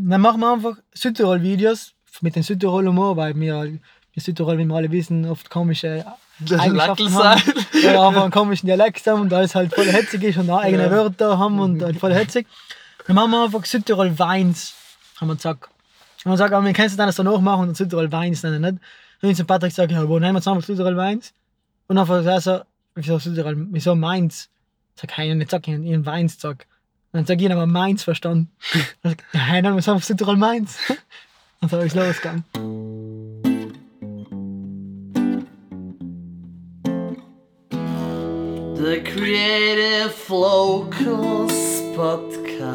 dann machen wir einfach Südtirol-Videos mit den Südtirol-Humor, weil wir, in Südtirol, wie wir alle wissen, oft komische Eigenschaften haben. Oder einfach einen komischen Dialekt haben und alles halt voll hetzig ist und auch eigene ja. Wörter haben und halt voll hetzig. Dann machen wir einfach Südtirol Weins, haben wir gesagt. Und man sagt, aber wir können es dann so nachmachen und Südtirol Weins nennen, nicht? Und ich zu Patrick sage, ja, wo nehmen wir zusammen Südtirol Weins? Und dann fragt er so, wieso Südtirol, wieso Mainz? Ich sag, hey, nicht sag ich in Weins, sag. Und dann sag ich, aber Mainz verstanden. ja, hey, dann müssen wir Südtirol Mainz. Und so ist es losgegangen. The Creative Locals Podcast.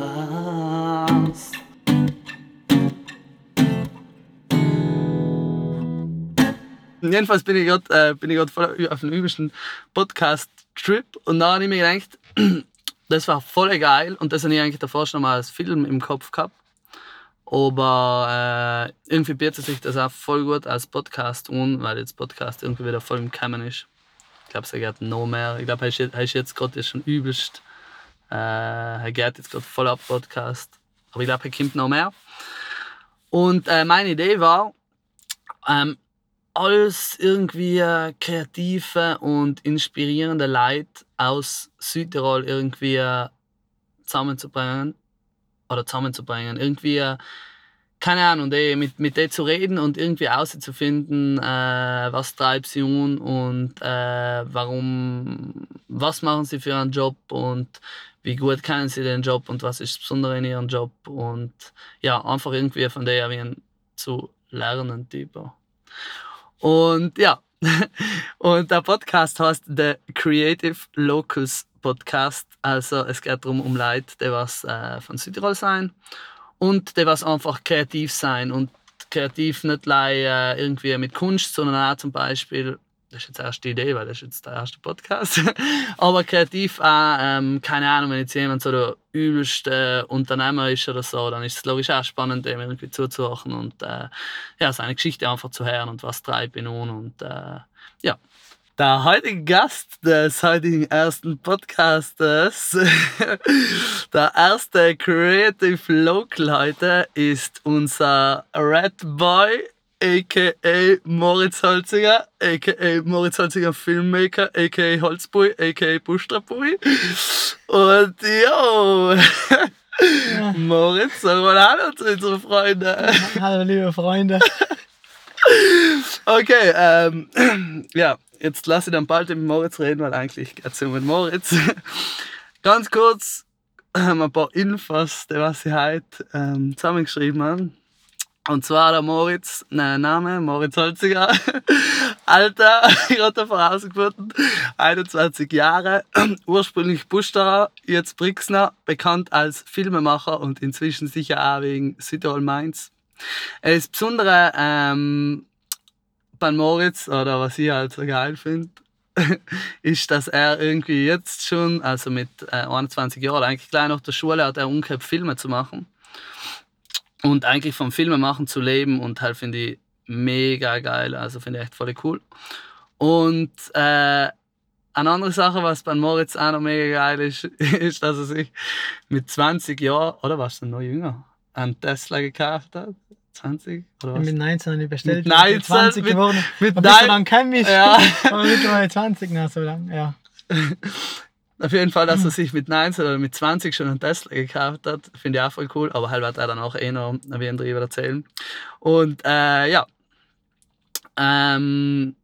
Jedenfalls bin ich gerade äh, bin ich voll auf einem üblichen Podcast-Trip und da habe ich mir gedacht, das war voll geil und das habe ich eigentlich davor schon mal als Film im Kopf gehabt. Aber äh, irgendwie bietet sich das auch voll gut als Podcast an, weil jetzt Podcast irgendwie wieder voll im Kämmen ist glaube, er geht noch mehr. Ich glaube, er ist jetzt gerade schon übelst. Äh, er geht jetzt gerade voll ab Podcast. Aber ich glaube, er kommt noch mehr. Und äh, meine Idee war, ähm, alles irgendwie kreative und inspirierende Leute aus Südtirol irgendwie zusammenzubringen oder zusammenzubringen. Irgendwie keine Ahnung, die, mit, mit denen zu reden und irgendwie herauszufinden, äh, was treibt sie an und äh, warum, was machen sie für einen Job und wie gut kennen sie den Job und was ist das Besondere in ihrem Job und ja, einfach irgendwie von denen zu lernen, typer. Und ja, und der Podcast heißt The Creative Locals Podcast. Also es geht darum, um Leute, die was äh, von Südtirol sein und der was einfach kreativ sein und kreativ nicht äh, irgendwie mit Kunst, sondern auch zum Beispiel das ist jetzt die erste Idee, weil das ist jetzt der erste Podcast. Aber kreativ auch, ähm, keine Ahnung, wenn jetzt jemand so der übelste Unternehmer ist oder so, dann ist es logisch auch spannend, dem irgendwie zuzuhören und äh, ja, seine Geschichte einfach zu hören und was treibt ihn an und äh, ja, der heutige Gast des heutigen ersten Podcastes, der erste Creative Local heute, ist unser Red Boy, a.k.a. Moritz Holziger, a.k.a. Moritz Holziger Filmmaker, a.k.a. Holzboy, a.k.a. Buschtrapui. Und yo, ja. Moritz, sag mal Hallo zu unseren Freunden. Hallo, liebe Freunde. Okay, ähm, ja, jetzt lasse ich dann bald mit Moritz reden, weil eigentlich geht es ja mit Moritz. Ganz kurz ähm, ein paar Infos, die was ich heute ähm, zusammengeschrieben habe. Und zwar der Moritz, nein, Name, Moritz Holziger. Alter, ich habe vorausgefunden, 21 Jahre, ursprünglich Busterer, jetzt Brixner, bekannt als Filmemacher und inzwischen sicher auch wegen Südtirol Mainz. Er ist besondere ähm, bei Moritz, oder was ich halt so geil finde, ist, dass er irgendwie jetzt schon, also mit äh, 21 Jahren, eigentlich gleich nach der Schule hat er umgekehrt Filme zu machen. Und eigentlich vom Filmemachen zu leben und halt finde ich mega geil, also finde ich echt voll cool. Und äh, eine andere Sache, was bei Moritz auch noch mega geil ist, ist, dass er sich mit 20 Jahren, oder was du noch jünger, einen Tesla gekauft hat. 20 oder was? Mit 19 habe ich bestellt. Mit 19, 20 mit, geworden. Mit 19. So lange kenn mich. Ja. Aber mittlerweile 20 nach so lange, ja. Auf jeden Fall, dass er sich mit 19 oder mit 20 schon einen Tesla gekauft hat, finde ich auch voll cool. Aber halt wird er dann auch eh noch ein darüber erzählen. Und äh, ja, ähm,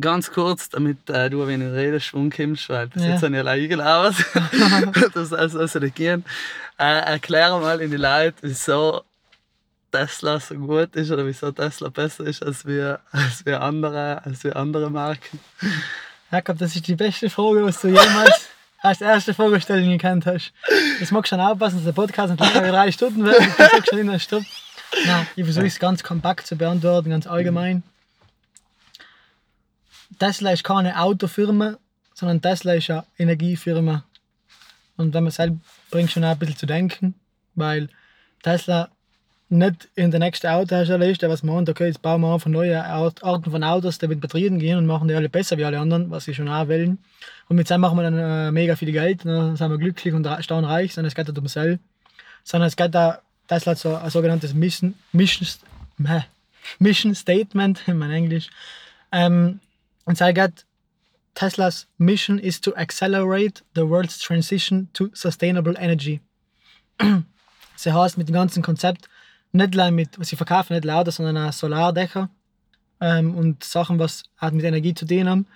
ganz kurz, damit äh, du wenn in den Redeschwung kommst, weil bis ja. jetzt ich allein gelaufen. das also, also nicht gehen. Äh, erkläre mal in die Leute, wieso Tesla so gut ist oder wieso Tesla besser ist als wir, als wir, andere, als wir andere Marken? Jakob, das ist die beste Frage, was du jemals als erste Fragestellung gekannt hast. Das magst du schon aufpassen, dass der Podcast nicht länger drei Stunden wird. Du sagst schon immer Stopp. Nein, ich versuche es ganz kompakt zu beantworten, ganz allgemein. Tesla ist keine Autofirma, sondern Tesla ist eine Energiefirma. Und wenn man selbst bringt schon auch ein bisschen zu denken, weil Tesla nicht in der nächsten Autohersteller ist, der was meint, okay, jetzt bauen wir einfach neue Arten von Autos, die mit Betrieben gehen und machen die alle besser wie alle anderen, was sie schon auch wollen. Und mit dem machen wir dann äh, mega viel Geld, dann sind wir glücklich und staunen reich, sondern es geht nicht um Sell, sondern es geht da Tesla hat so ein sogenanntes Mission, Mission, Mission Statement, in mein Englisch. Ähm, und sagt, Teslas mission is to accelerate the world's transition to sustainable energy. Sie heißt mit dem ganzen Konzept nicht nur mit, sie verkaufen, nicht lauter, sondern auch Solardächer ähm, und Sachen, was hat mit Energie zu tun haben,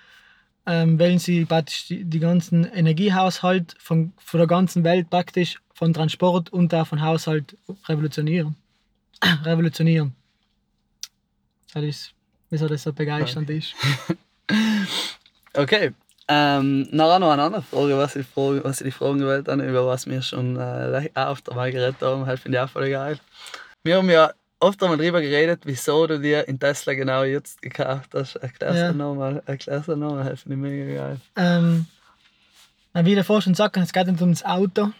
ähm, wollen sie praktisch die, die ganzen Energiehaushalt von, von der ganzen Welt praktisch von Transport und auch von Haushalt revolutionieren. revolutionieren. Das ist, wieso das so begeisternd ist. okay. Ähm, noch eine andere Frage, was ich, was ich die fragen wollte, über was wir schon äh, oft einmal geredet haben, halt finde ich auch voll geil. Wir haben ja oft einmal darüber geredet, wieso du dir in Tesla genau jetzt gekauft hast. Erklär's ja. nochmal, erklär's nochmal, das finde ich mega geil. Ähm, wie der vorher schon gesagt es geht nicht um das Auto.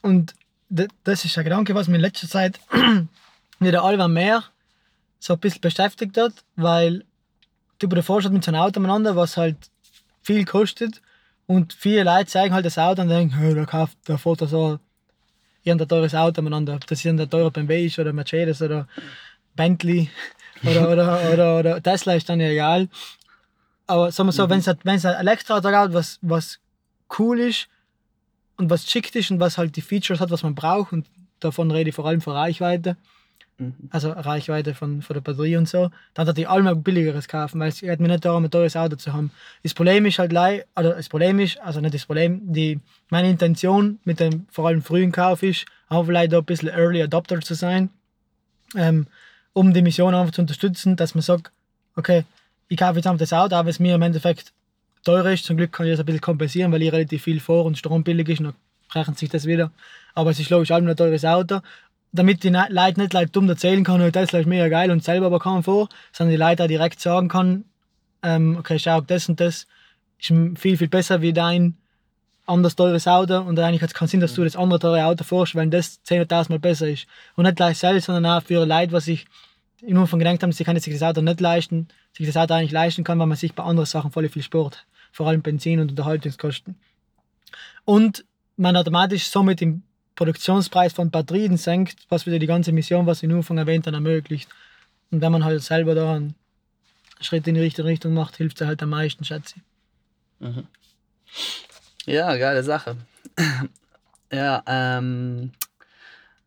Und das ist ein Gedanke, was mich in letzter Zeit wieder allweil mehr so ein bisschen beschäftigt hat, weil du bei der Vorstadt mit so einem Auto miteinander, was halt viel kostet und viele Leute zeigen halt das Auto und denken, hey, der kauft, der fährt so irgendein teures Auto miteinander, ob das irgendein teurer BMW ist oder Mercedes oder Bentley oder, oder, oder, oder Tesla ist dann ja egal. Aber sagen wir so, mhm. wenn es halt, ein Elektroauto gibt, was, was cool ist und was schickt ist und was halt die Features hat, was man braucht, und davon rede ich vor allem von Reichweite, Mhm. Also Reichweite von, von der Batterie und so. Dann hat die allem ein billigeres kaufen, weil es geht mir nicht darum, ein teures Auto zu haben. Das Problem ist halt leid, oder das Problem ist, also nicht das Problem, die, meine Intention mit dem vor allem frühen Kauf ist, auch vielleicht ein bisschen Early Adopter zu sein, ähm, um die Mission einfach zu unterstützen, dass man sagt, okay, ich kaufe jetzt einfach das Auto, aber es mir im Endeffekt teurer ist. Zum Glück kann ich das ein bisschen kompensieren, weil ich relativ viel vor und Strom billig ist, dann rechnet sich das wieder. Aber es ist logisch allem ein teures Auto damit die Leute nicht like, dumm erzählen können, das ist mega geil und selber aber kann vor, sondern die Leute auch direkt sagen kann, ähm, okay, schau, das und das ist viel, viel besser wie dein anders teures Auto und eigentlich hat es keinen Sinn, dass du das andere teure Auto fährst, weil das 10.000 Mal besser ist. Und nicht gleich selbst, sondern auch für Leute, was sich immer von gedacht haben, sie können sich das Auto nicht leisten, sich das Auto eigentlich leisten kann, weil man sich bei anderen Sachen voll viel spart. Vor allem Benzin und Unterhaltungskosten. Und man automatisch somit im Produktionspreis von Batterien senkt, was wieder die ganze Mission, was ich nur von erwähnt habe, ermöglicht. Und wenn man halt selber da einen Schritt in die richtige Richtung macht, hilft es halt am meisten, schätze ich. Mhm. Ja, geile Sache. ja, ähm,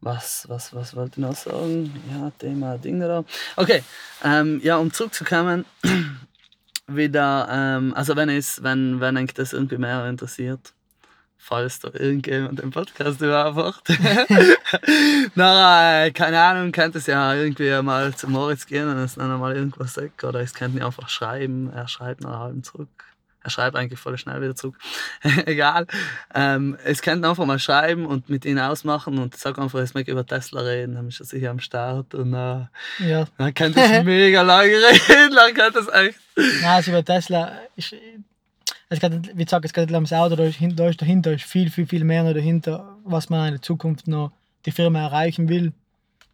was, was, was wollte ich noch sagen? Ja, Thema Ding da. Okay, ähm, ja, um zurückzukommen, wieder, ähm, also wenn es, wenn, wenn euch das irgendwie mehr interessiert, falls da irgendjemand den Podcast überwacht. Na, äh, keine Ahnung, könnte es ja irgendwie mal zu Moritz gehen und es dann mal irgendwas sagen. Oder ich könnte ihn einfach schreiben. Er schreibt nach halben zurück. Er schreibt eigentlich voll schnell wieder zurück. Egal. Ähm, es könnte einfach mal schreiben und mit ihnen ausmachen und sag einfach, jetzt möchte über Tesla reden. Dann ist er sicher am Start und äh, ja. dann könnte es mega lange reden. Dann könnte es echt. Ja, also über Tesla. Ich, es geht, wie gesagt, es geht nicht ums Auto, da ist, da ist dahinter ist viel, viel, viel mehr noch dahinter, was man in der Zukunft noch die Firma erreichen will.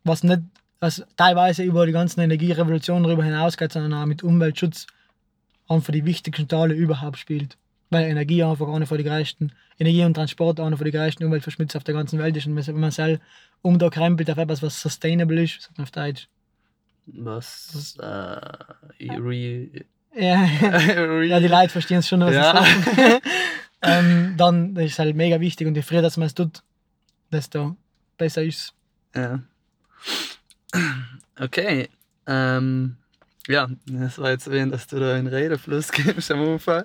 Was nicht was teilweise über die ganzen Energierevolutionen darüber hinausgeht, sondern auch mit Umweltschutz einfach die wichtigsten Teile überhaupt spielt. Weil Energie einfach einer von den größten, Energie und Transport einer von den größten Umweltverschmutzer auf der ganzen Welt ist. Und wenn man selbst um da krempelt auf etwas, was sustainable ist, sagt man auf Deutsch. Was, äh, ja, ja die Leute verstehen es schon, was ja. ich sage. ähm, dann ist es halt mega wichtig und je früher dass man es tut, desto besser ist es. Ja. Okay. Ähm, ja, das war jetzt erwähnt, dass du da einen Redefluss gibst am Anfang.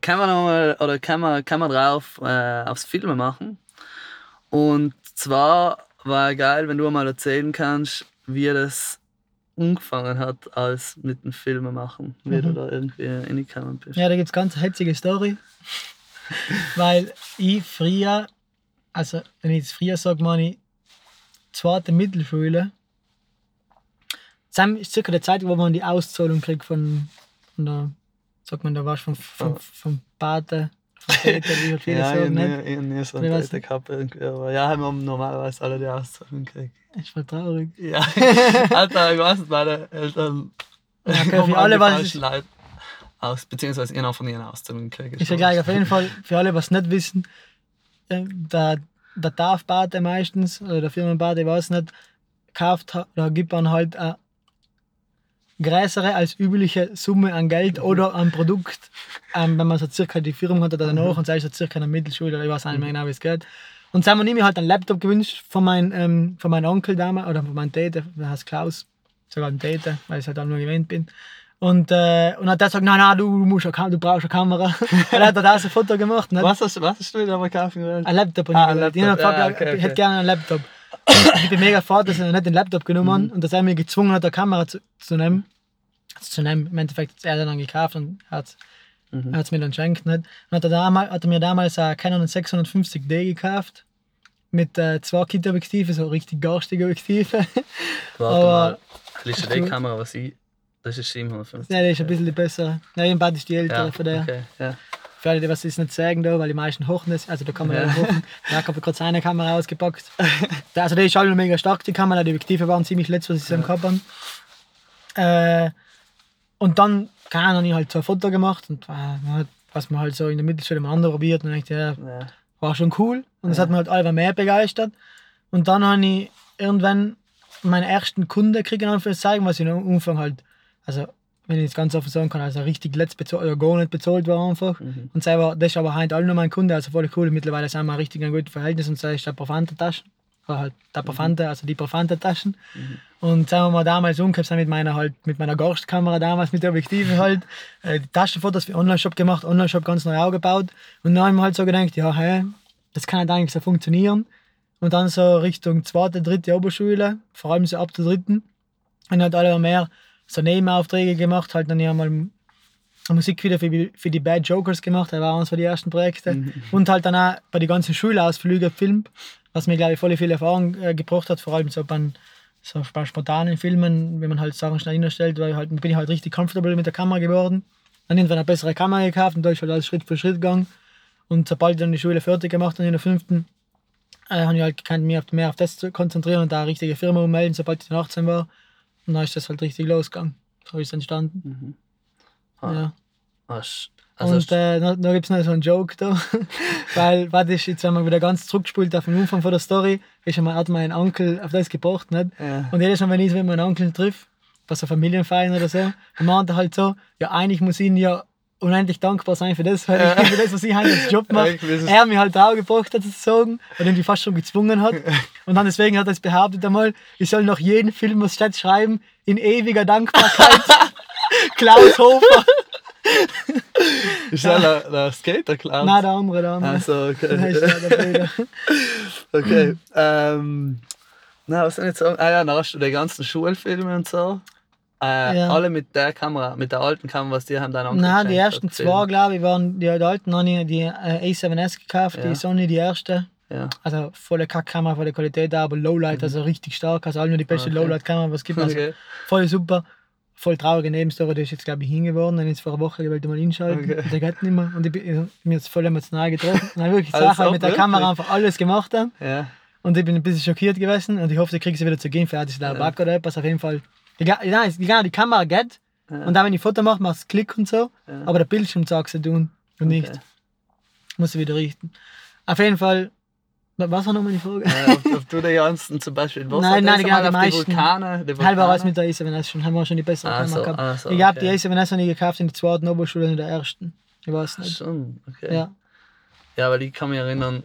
Kann man nochmal, oder kann man, kann man drauf äh, aufs Filme machen? Und zwar war geil, wenn du mal erzählen kannst, wie das angefangen hat als mit dem Filme machen, wie mhm. du da irgendwie reingekommen bist. Ja, da gibt es ganz eine hetzige Story. Weil ich früher, also wenn ich jetzt früher sage, meine ich zweite Mittelschule, das ist circa der Zeit, wo man die Auszahlung kriegt von, von der, sagt man, da warst vom, vom, vom Pate Halt viele ja, sagen, nicht? Ich habe nie so einen Date gehabt irgendwie, aber ja, haben wir normalerweise alle die Auszahlung gekriegt. Ich war traurig. Ja, Alter, ich weiß nicht, meine Eltern ja, okay, für alle, was Leute aus, beziehungsweise einer von ihren Auszahlungen gekriegt. Ist ja gleich, auf jeden Fall, für alle, was nicht wissen, äh, der der Taufbate meistens, oder der Firmenbate, ich weiß nicht, kauft, da gibt man halt eine größere als übliche Summe an Geld mhm. oder an Produkt, ähm, wenn man so circa die Firma hat oder danach mhm. und sei so circa in der Mittelschule, oder ich weiß nicht mehr genau, wie es geht. Und dann haben wir mir halt einen Laptop gewünscht von meinem, ähm, von meinem Onkel damals, oder von meinem Tete, der heißt Klaus, sogar ein Tete, weil ich halt auch nur gewähnt bin. Und, äh, und hat er gesagt, nein, nein, du, musst eine, du brauchst eine Kamera. er hat da ein Foto gemacht. Nicht? Was, hast, was hast du da mal gekauft? Ein Laptop. Ah, ein Laptop. Ich, ja, okay, okay. ich hätte gerne einen Laptop. Ich bin mega froh, dass er nicht den Laptop genommen mhm. und dass er mich gezwungen hat, eine Kamera zu, zu nehmen. Also zu nehmen. Im Endeffekt hat er dann gekauft und hat mhm. es mir dann geschenkt. Nicht? Und hat er, damals, hat er mir damals eine Canon 650D gekauft mit äh, zwei Kit-Objektiven, so richtig garstige Objektive. Warte mal, die Kamera, was ich das ist 750. Ja, der ist ein bisschen besser. Nein, im Bad ist die ältere ja, von der. Okay, ja. Für alle, die was nicht sagen, da, weil die meisten hochen das, also da kann man ja hochen. Ich habe gerade seine Kamera ausgepackt. also der ist schon mega stark, die Kamera, die Objektive waren ziemlich letzt, was ich so im Kopf habe. Äh, und dann, keine Ahnung, ich halt so ein Foto gemacht und äh, was man halt so in der Mittelschule mal andere probiert und ich ja, ja, war schon cool. Und das hat mich halt einfach mehr begeistert. Und dann habe ich irgendwann meinen ersten Kunden kriegen, zeigen, was ich am Anfang halt also wenn ich es ganz offen sagen kann, also richtig letzt bezahlt oder gar nicht bezahlt war einfach. Mhm. Und selber, das ist aber heute alle noch mein Kunde, also voll cool. Mittlerweile sind wir richtig ein gutes Verhältnis und das ist der Parfante-Taschen. Oder halt der Parfante, mhm. also die Parfante-Taschen. Mhm. Und sagen wir mal, damals umgehabt mit meiner halt, mit meiner Garstkamera damals, mit den Objektiven halt, äh, die Taschenfotos für Online-Shop gemacht, Online-Shop ganz neu aufgebaut. Und dann haben wir halt so gedacht, ja, hey, das kann halt eigentlich so funktionieren. Und dann so Richtung zweite, dritte Oberschule, vor allem so ab der dritten, und halt alle mehr so Nebenaufträge gemacht, halt dann ja mal Musik wieder für, für die Bad Jokers gemacht, das war eines der ersten Projekte. Mhm. Und halt dann auch bei den ganzen Schulausflügen gefilmt, was mir, glaube ich, voll viel Erfahrung äh, gebracht hat, vor allem so bei, so bei spontanen Filmen, wenn man halt Sachen schnell hinstellt, weil halt, bin ich halt richtig comfortable mit der Kamera geworden. Dann irgendwann eine bessere Kamera gekauft und da ist halt alles Schritt für Schritt gegangen. Und sobald ich dann die Schule fertig gemacht habe in der fünften, äh, habe ich halt gekannt, mich mehr auf das zu konzentrieren und da eine richtige Firma ummelden, sobald ich dann 18 war. Und dann ist das halt richtig losgegangen. So ist es entstanden. Mhm. Ah. Ja. Was? Also und äh, da, da gibt es noch so einen Joke da. Weil, warte, jetzt haben wir wieder ganz zurückgespult auf den Anfang von der Story, ist einmal, hat mein Onkel auf das gebracht. Nicht? Ja. Und jedes Mal, wenn ich meinen Onkel trifft, bei so Familienfeiern oder so, dann meint er halt so, ja, eigentlich muss ich ihn ja unendlich dankbar sein für das, weil ich, für das, was ich halt als Job mache. er mich halt auch gebracht hat, sozusagen, und irgendwie fast schon gezwungen hat. Und dann deswegen hat er es behauptet einmal, ich soll noch jeden Film aus Stadt schreiben, in ewiger Dankbarkeit. Klaus Hofer. ist das der, der Skater Klaus? Nein, der andere, der andere. Also, okay. okay. Ähm, na, was soll ich sagen? Ah ja, dann hast du die ganzen Schulfilme und so. Äh, ja. Alle mit der Kamera, mit der alten Kamera, was die haben dann angeguckt. Nein, die ersten zwei, glaube ich, waren die, alten, habe ich die äh, A7S gekauft, ja. die Sony, die erste. Ja. Also volle Kackkamera, volle Qualität, aber Lowlight, mhm. also richtig stark. Also alle nur die beste okay. Lowlight-Kamera, was gibt. Also okay. voll super. Voll traurige Nebenstory, die ist jetzt glaube ich hingeworden, dann ist vor einer Woche gewählt mal hinschalten. Okay. Der geht nicht mehr. Und ich bin mir jetzt voll emotional getroffen. Dann wirklich Sachen also mit der Kamera einfach alles gemacht haben. Ja. Und ich bin ein bisschen schockiert gewesen und ich hoffe, ich kriege sie wieder zu gehen. Vielleicht ist da ja. oder etwas. Auf jeden Fall Egal, egal die Kamera geht. Ja. Und dann, wenn ich Foto mache, machst du Klick und so. Ja. Aber der Bildschirm sagst du tun und nicht. Okay. Muss ich wieder richten. Auf jeden Fall. Was war nochmal die Frage? Ja, ob, ob, du die ganzen zum Beispiel in Wasser Nein, nein, genau, die meisten. Die Vulkane, die Vulkane. Halber was mit der A7S schon, haben wir schon die bessere ah, Kamera so, gehabt. Ah, so, ich habe okay. die A7S habe ich gekauft in der zweiten Oberschule und in der ersten. Ich weiß nicht. Schon, okay. Ja. Ja, weil ich kann mich erinnern,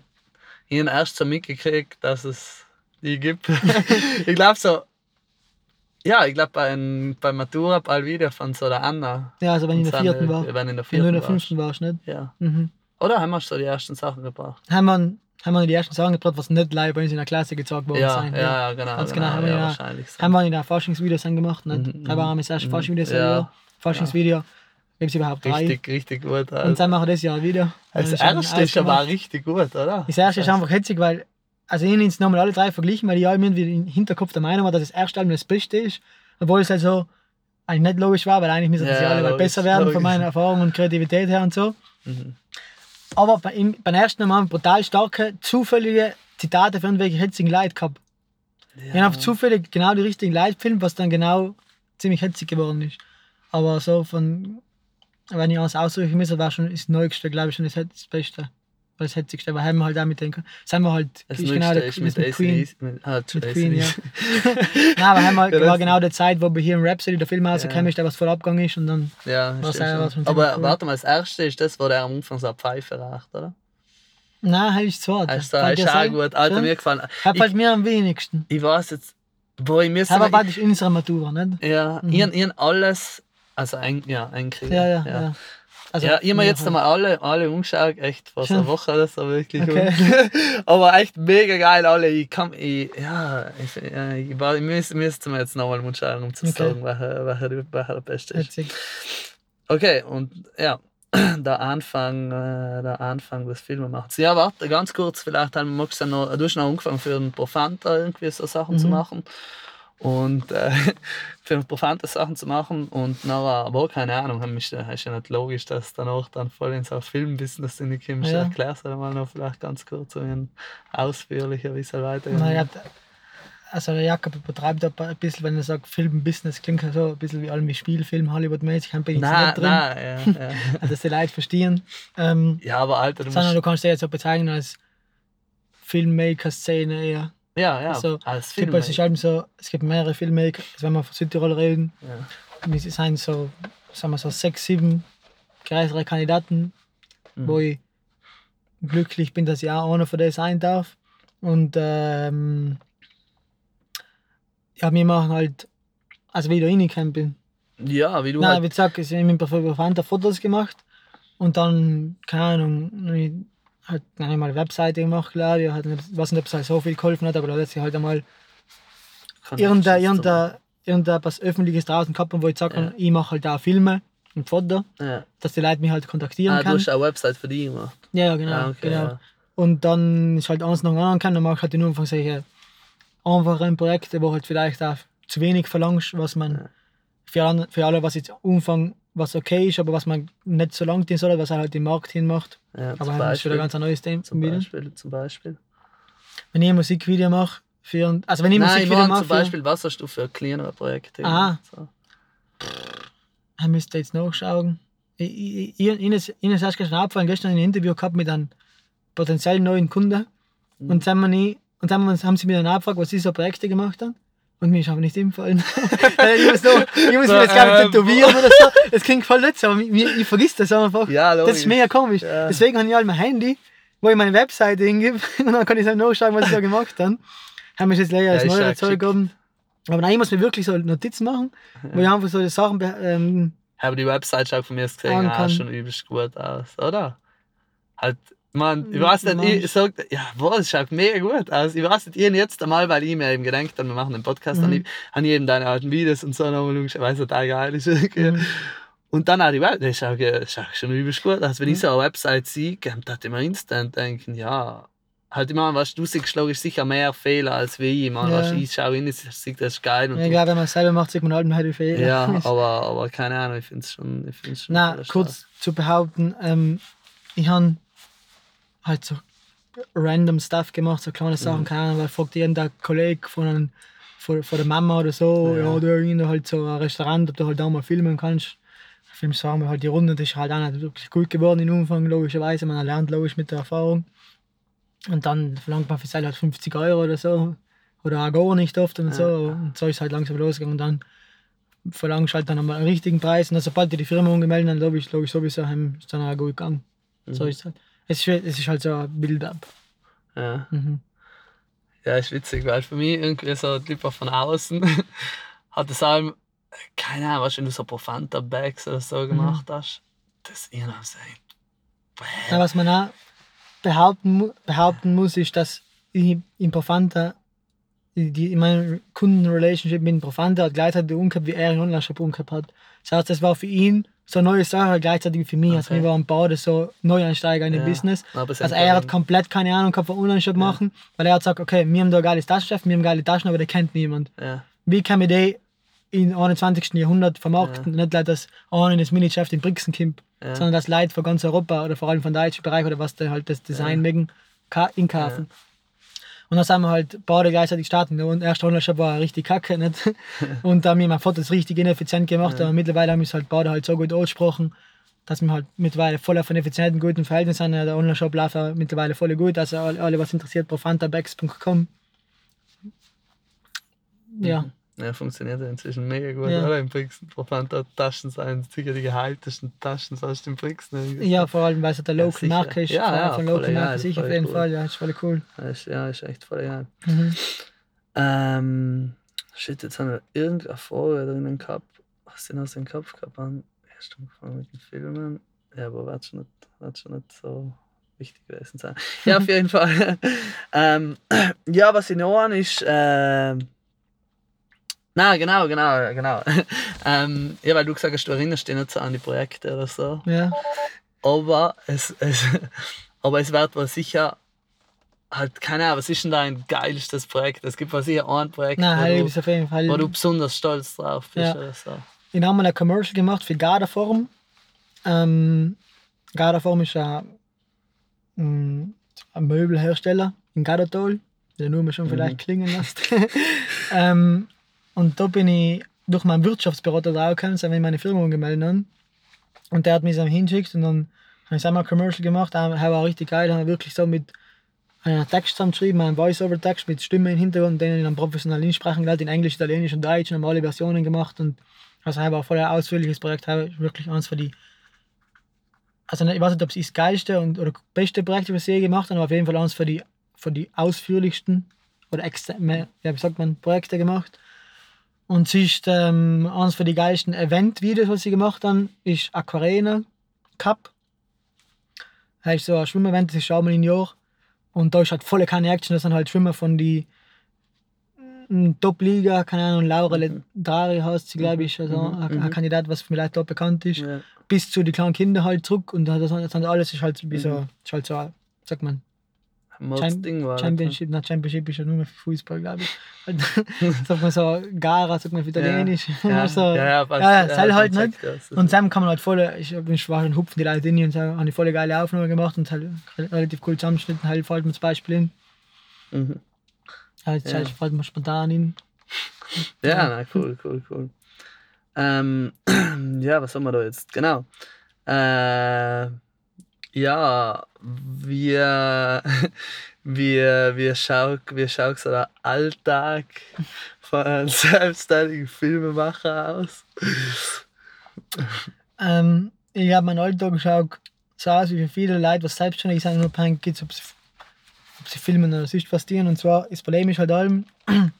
ich habe erst so mitgekriegt, dass es die gibt. ich glaube so, ja, ich glaube bei, bei Matura bald wieder von so der Anna. Ja, also wenn ich in der vierten war. Wenn, in der vierten wenn du in der fünften warst, nicht? Ja. Mhm. Oder haben wir schon die ersten Sachen gebracht? Haben wir, haben wir die ersten Sachen gebracht, was nicht live bei uns in der Klasse gezeigt worden ja, sein. Ja, ja, genau. Ganz genau. genau haben, ja, wir wahrscheinlich so. haben wir in der Forschungsvideos gemacht, nicht? Mhm, haben wir das erste mhm. Forschungsvideo, ja. Forschungsvideo. Gibt es überhaupt drei? Richtig, richtig gut. Also. Und dann machen wir das Jahr wieder. Das, das erste ist aber richtig gut, oder? Das erste ist einfach hitzig, weil also ich habe jetzt nochmal alle drei verglichen, weil ich auch irgendwie im Hinterkopf der Meinung war, dass das erste Album das Beste ist. Obwohl es halt so eigentlich nicht logisch war, weil eigentlich müssen ja, sie alle logisch, besser werden logisch. von meiner Erfahrung und Kreativität her und so. Mhm. Aber bei, im, beim ersten Mal brutal starke, zufällige Zitate von irgendwelchen hitzigen Leuten gehabt. Ja. Ich habe zufällig genau die richtigen Leute gefilmt, was dann genau ziemlich hitzig geworden ist. Aber so von, wenn ich alles aussuchen müsste, war schon das Neueste, glaube ich, schon das, das Beste. Weil das hetzigste, aber haben wir halt auch mit den, sind wir halt, Das ist genau der, ist mit, mit Queen. AC/DC. Mit, ah, Mit. Queen, ja. Nein, aber haben wir, Ja, das- war genau die Zeit, wo Bohemian Rhapsody der Film rausgekommen Ja. ist, der was voll abgegangen ist und dann, Ja, auch- schon. was Aber cool. warte mal, das erste ist das, wo der am Anfang so eine Pfeife raucht, oder? nein, halt ist zwar. Das ist, das ist auch gut. Alter, mir gefallen. Hat Ich, halt mir am wenigsten. ich weiß jetzt, wo ich müsste. Aber bald ist unsere Matura, nicht? Ja, Mhm. ich, ich alles, also ein, ja, einkriegen. Ja, ja, ja. Also, ja, ich habe mir mir jetzt halt. einmal alle, alle umgeschaut, echt einer Schön. Woche oder so, wirklich. Okay. Aber echt mega geil, alle. Ich kann, ich, ja, ich, ich, war- ich müsste, müsste mir jetzt nochmal anschauen, um zu Okay. sagen, welcher, welcher, welcher der beste ist. Hetzig. Okay, und ja, der Anfang, äh, der Anfang des Filmemachens. Ja, warte, ganz kurz, vielleicht haben, magst du, noch, du hast noch angefangen für einen Profanta irgendwie so Sachen zu Mhm. machen. Und äh, für Profanta Sachen zu machen und nachher, aber keine Ahnung, haben mich, ist ja nicht logisch, dass danach dann voll ins Filmbusiness hineinkommst. Ja. Ja. Erklär's halt mal noch vielleicht ganz kurz, so ein ausführlicher, wie es halt weitergeht. Naja, also der Jakob betreibt da ein bisschen, wenn er sagt Film-Business, klingt ja so ein bisschen wie allem wie Spielfilm, Hollywood-mäßig, dann ich jetzt Nein, nicht drin, nein, ja, ja. also, dass die Leute verstehen. Ähm, ja, aber Alter, du sondern du kannst dir jetzt so bezeichnen als Filmmaker-Szene eher. Ja, ja, also, als Es gibt, Film. es ist halt so, es gibt mehrere Filmmaker, wenn wir von Südtirol reden, ja. wir sind so, sagen wir so sechs, sieben größere Kandidaten, Mhm. wo ich glücklich bin, dass ich auch einer von denen sein darf. Und ähm, ja, wir machen halt, also wie ich da reingekommen bin. Ja, wie du Nein, halt, wie gesagt, ich habe mit Profanta Fotos gemacht und dann, keine Ahnung, halt eine mal eine Webseite gemacht, glaube ich, hat es halt so viel geholfen hat, aber da hat sich halt einmal kann irgendein, irgendein, irgendetwas Öffentliches draußen gehabt, wo ich sage, Ja. ich mache halt auch Filme und Fotos, Ja. dass die Leute mich halt kontaktieren Ah, du können. hast eine Website für die gemacht. Ja, genau. Ah, okay, genau. ja. Und dann ist halt eins nach dem anderen gekommen, dann mache ich halt nur von solche einfachen Projekte, wo halt vielleicht auch zu wenig verlangst, was man für, alle, für alle, was jetzt Umfang, was okay ist, aber was man nicht so lang tun soll, was er halt den Markt hinmacht. Ja, Aber zum das ist wieder Beispiel. ein ganz neues Thema. Zum. Beispiel, zum Beispiel. Wenn ich ein Musikvideo mache, für, also wenn ich ein Nein, ich Musikvideo meine mache, zum Beispiel, was hast du für kleinere Projekte? Ah. So. ich müsste jetzt nachschauen. Ich, ich, ich, Ines, Ines ist gestern aufgefallen, gestern ein Interview gehabt mit einem potenziellen neuen Kunden. Mhm. Und, dann haben, wir nie, und dann haben wir- haben sie mir dann angefragt, was sie so Projekte gemacht haben. Und mir ist aber nicht empfallen. ich muss, noch, ich muss mir jetzt gar nicht tätowieren oder so. Das klingt voll nett, aber ich, ich vergiss das einfach. Ja, logisch. das ist mega komisch. Ja. Deswegen habe ich halt mein Handy, wo ich meine Webseite hingebe und dann kann ich dann nachschauen, was ich da gemacht habe. Haben wir jetzt leider Ja, als ja Zeug haben. Aber nein, ich muss mir wirklich so Notizen machen, wo ich einfach so die Sachen ähm, Aber die Website schaut von mir aus gesehen auch kann. schon übelst gut aus, oder? Halt, man, ich Mhm, weiß nicht, ich sag, ja, boah, das schaut mega gut aus. Ich weiß nicht, ich jetzt einmal, weil ich mir eben gedacht habe, wir machen einen Podcast, Mhm. dann habe ich eben deine alten Videos und so nochmal angeschaut, weil es total geil ist. Mhm. Und dann auch die Website, das schaut, das schaut schon übelst gut aus. Wenn ich Mhm. so eine Website sehe, dann dachte ich mir instant denken, ja, halt, ich meine, weißt du, siehst, ich, sicher mehr Fehler als wie ich. Ich meine, Ja. weißt, ich schaue rein, ich sehe das ist geil. Und ich glaube, wenn man es selber macht, sieht man halt mehr die Fehler. ja, aber, aber keine Ahnung, ich finde es schon. Ich find's schon Na, voll kurz zu behaupten, ähm, ich habe halt so random Stuff gemacht, so kleine Sachen, Mhm. keine Ahnung, weil fragt irgendein Kollege von, einem, von, von der Mama oder so, Ja. ja, du irgendwie halt so ein Restaurant, ob du halt auch mal filmen kannst. Filmst sagen wir halt die Runde, das ist halt auch nicht wirklich gut geworden im Umfang, logischerweise, man lernt logisch mit der Erfahrung. Und dann verlangt man für Seil halt 50 Euro oder so, oder auch gar nicht oft und so, Ja. und so ist halt langsam losgegangen und dann verlangst halt dann einmal einen richtigen Preis und dann, sobald die die Firma umgemeldet haben, logisch, logisch sowieso, ist dann auch gut gegangen. So Mhm. ist es halt. Es ist, es ist halt so ein Build-up. Ja. Mhm. ja, ist witzig, weil für mich irgendwie so lieber von außen hat es allem, keine Ahnung, weißt, du, wenn du so Profanta-Bags oder Mhm. so gemacht hast, das ich noch so, Ja, was man auch behaupten, behaupten muss, ist, dass ich in Profanta, die, die, in meiner Kundenrelationship mit Profanta hat gleichzeitig umgehabt, wie er in Online-Shop umgehabt hat. Das heißt, das war für ihn so eine neue Sache, gleichzeitig wie für mich. Also Okay. wir waren beide so Neueinsteiger in dem Ja. Business. Aber es Also er hat dann- komplett keine Ahnung gehabt von Online-Shop machen, weil er hat gesagt, okay, wir haben da ein geiles Taschengeschäft, wir haben geile Taschen, aber der kennt niemand. ja, Wie kann man die im 21. Jahrhundert vermarkten? Nicht Leute, dass einer in das Minigeschäft in Brixen kommt, ja, sondern dass Leute von ganz Europa oder vor allem von deutschen Bereich oder was da halt das Design mögen, ka- inkaufen. Und dann sind wir halt beide gleichzeitig starten. Und der erste Online-Shop war richtig kacke. Nicht? Und da haben wir meine Fotos richtig ineffizient gemacht, aber mittlerweile haben wir es halt beide halt so gut ausgesprochen, dass wir halt mittlerweile voll auf einen effizienten, guten Verhältnis sind. Der Online-Shop läuft mittlerweile voll gut. Also alle, alle was interessiert, profantabags.com. Ja. Mhm. Ja, funktioniert ja inzwischen mega gut, ja. oder? Im Brixen. Profanta Taschen sind sicher die gehaltesten Taschen aus dem Brixen. Ja, vor allem, weil es der Local ja, Marke ist. Ja, ja, von Local Marke sicher auf jeden cool. Fall. Ja, ist voll cool. Ja, ist, ja, ist echt voll geil. Mhm. Ähm, shit, jetzt haben wir irgendeine Frage drinnen gehabt. Was denn aus dem Kopf gehabt? Erst angefangen mit den Filmen. Ja, aber wird schon nicht, wird schon nicht so wichtig gewesen sein. Ja, auf jeden Fall. ähm, ja, was ich noch an ist, äh, Nein, genau, genau, genau. ähm, ja, weil du gesagt hast, du erinnerst dich nicht so an die Projekte oder so. Ja. Aber es, es, aber es wird wohl sicher halt, keine Ahnung, was ist denn dein geilstes Projekt? Es gibt wohl sicher ein Projekt, Nein, wo, du, wo du besonders stolz drauf bist ja. oder so. Ich habe mal ein Commercial gemacht für Gardaform. Ähm, Gardaform ist ein, ein Möbelhersteller in Gardatol, der nur schon vielleicht mhm. klingen lässt. ähm, und da bin ich durch meinen Wirtschaftsberater draufgekommen, wenn ich meine Firma angemeldet habe. Und der hat mich dann hingeschickt und dann habe ich einmal ein Commercial gemacht. Der war richtig geil. Habe ich wirklich so mit einem Text zusammengeschrieben, einen Voice-Over-Text mit Stimme im Hintergrund, den ich dann professionell sprechen gelernt, in Englisch, Italienisch und Deutsch und alle Versionen gemacht. Und also auch voll ein ausführliches Projekt, habe wirklich eins für die. Also ich weiß nicht, ob es das geilste und, oder beste Projekt, was ich je gemacht habe, aber auf jeden Fall eins für die, für die ausführlichsten oder extra, ja, wie sagt man, Projekte gemacht. Und sonst, ähm, eines von den geilsten Event-Videos, was sie gemacht haben, ist Aquarena Cup. Das ist so ein Schwimmevent, das ist schon mal ein Jahr. Und da ist halt volle keine Action, das sind halt Schwimmer von die mm, Top-Liga, keine Ahnung, Laura mhm. Drari heißt sie, glaube ich, also mhm. ein, ein, mhm. Kandidat, was vielleicht dort bekannt ist, ja. bis zu den kleinen Kindern halt zurück und das, das alles ist halt so, mhm. ist halt so, sagt man, Ding war Championship, na Championship ist ja nur mehr für Fußball, glaube ich. sagt man so, Gara, sagt man für Italienisch. Ja, ja, so, ja, ja, ja, ja, halt nicht. Das, und Sam kann man halt voll, ich bin schwach und hupfen die Leute in und so, haben eine voll geile Aufnahme gemacht und halt relativ cool zusammengeschnitten, halt fällt mir zum Beispiel in. Mhm. Halt, ja. fällt mir spontan in. Ja, ja. Na, cool, cool, cool. Ähm, ja, was haben wir da jetzt? Genau. Äh, ja, wir, wir, wir schauen, wir schauen so der Alltag von einem selbstständigen Filmemacher aus. Ähm, ich habe meinen Alltag geschaut, so aus wie für viele Leute, was selbstständig sind, nur gibt, ob sie, ob sie filmen oder sonst was dienen. Und zwar, das Problem ist halt allem,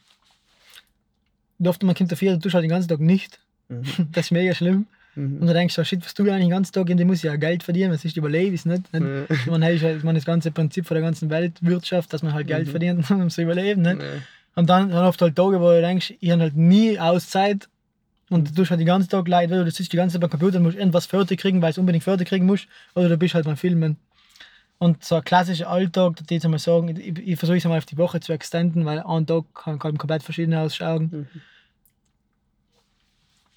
oft man kommt dafür, du tust halt den ganzen Tag nicht. Mhm. Das ist mega schlimm. Mhm. Und du denkst so, shit, was tue ich eigentlich den ganzen Tag? Die muss ja Geld verdienen, was ist überleben, ist nicht. nicht? Mhm. Ich meine, halt, ich meine, das ganze Prinzip von der ganzen Weltwirtschaft, dass man halt Geld mhm. verdient, um zu überleben. Nicht? Nee. Und dann, dann oft halt Tage, wo du denkst, ich habe halt nie Auszeit und du tust halt den ganzen Tag leid, weil du sitzt die ganze Zeit beim Computer und musst irgendwas fertig kriegen, weil du es unbedingt fertig kriegen musst, oder du bist halt beim Filmen. Und so ein klassischer Alltag, da ich mal sagen, ich, ich versuche es einmal auf die Woche zu extenden, weil ein Tag kann, kann komplett verschieden ausschauen. Mhm.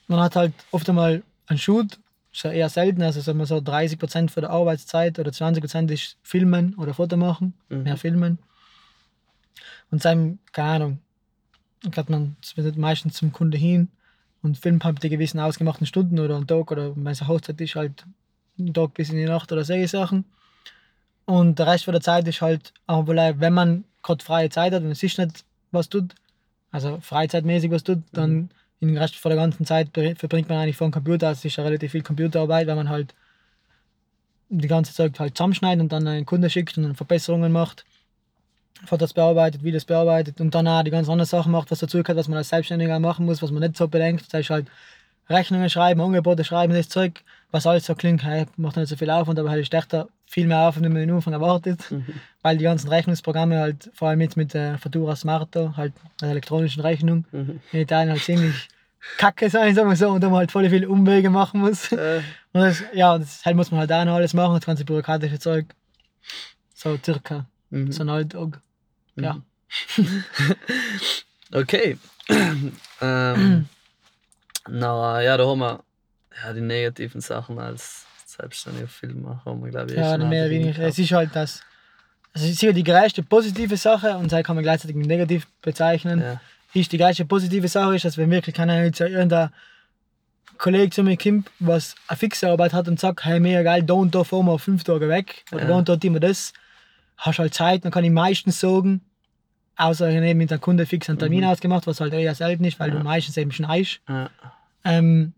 Man hat halt oft einmal einen Shoot ist ja eher selten. Also sagen wir so 30 Prozent von der Arbeitszeit oder 20 Prozent ist Filmen oder Foto machen, mhm. mehr Filmen. Und seinem, keine Ahnung, geht man meistens zum Kunde hin und filmt halt die gewissen ausgemachten Stunden oder einen Tag oder wenn es eine Hochzeit ist, halt einen Tag bis in die Nacht oder solche Sachen. Und der Rest von der Zeit ist halt, aber wenn man gerade freie Zeit hat und es ist nicht was tut, also freizeitmäßig was tut, dann mhm den Rest von der ganzen Zeit verbringt man eigentlich vor dem Computer. Es ist ja relativ viel Computerarbeit, weil man halt die ganze Zeit halt zusammenschneidet und dann einen Kunde schickt und dann Verbesserungen macht. Fotos bearbeitet, Videos bearbeitet und dann auch die ganzen anderen Sachen macht, was dazu gehört, was man als Selbstständiger machen muss, was man nicht so bedenkt. Das heißt halt Rechnungen schreiben, Angebote schreiben, das Zeug, was alles so klingt, hey, macht nicht so viel Aufwand, aber halt ist echt viel mehr Aufwand, am Anfang erwartet, mhm. weil die ganzen Rechnungsprogramme halt, vor allem jetzt mit der Fatura Smarto, halt der elektronischen Rechnung, mhm. in Italien halt ziemlich kacke sein, sagen wir so, und da man halt voll viele Umwege machen muss. Äh. Und das, ja, das halt muss man halt auch noch alles machen, das ganze bürokratische Zeug. So circa. Mhm. So ein Alltag. Ja. Mhm. okay. ähm, na ja, da haben wir ja, die negativen Sachen als selbstständiger Filmmacher, haben wir, glaube ich, Ja, nicht mehr wenig. Es ist halt das. Also es ist sicher die größte positive Sache und das kann man gleichzeitig negativ bezeichnen. Ja. Ist die gleiche positive Sache ist, dass wir wirklich keine Ahnung, irgendein Kollege zu mir kommt, was eine fixe Arbeit hat und sagt, hey, mega geil, da und da fahren wir fünf Tage weg. Oder ja. da und tun wir das. Hast halt Zeit, dann kann ich meistens sagen, außer ich mit der Kunde fix einen Termin mhm. ausgemacht, was halt eher selten ist, weil ja. du meistens eben schneist. Ja. Ähm,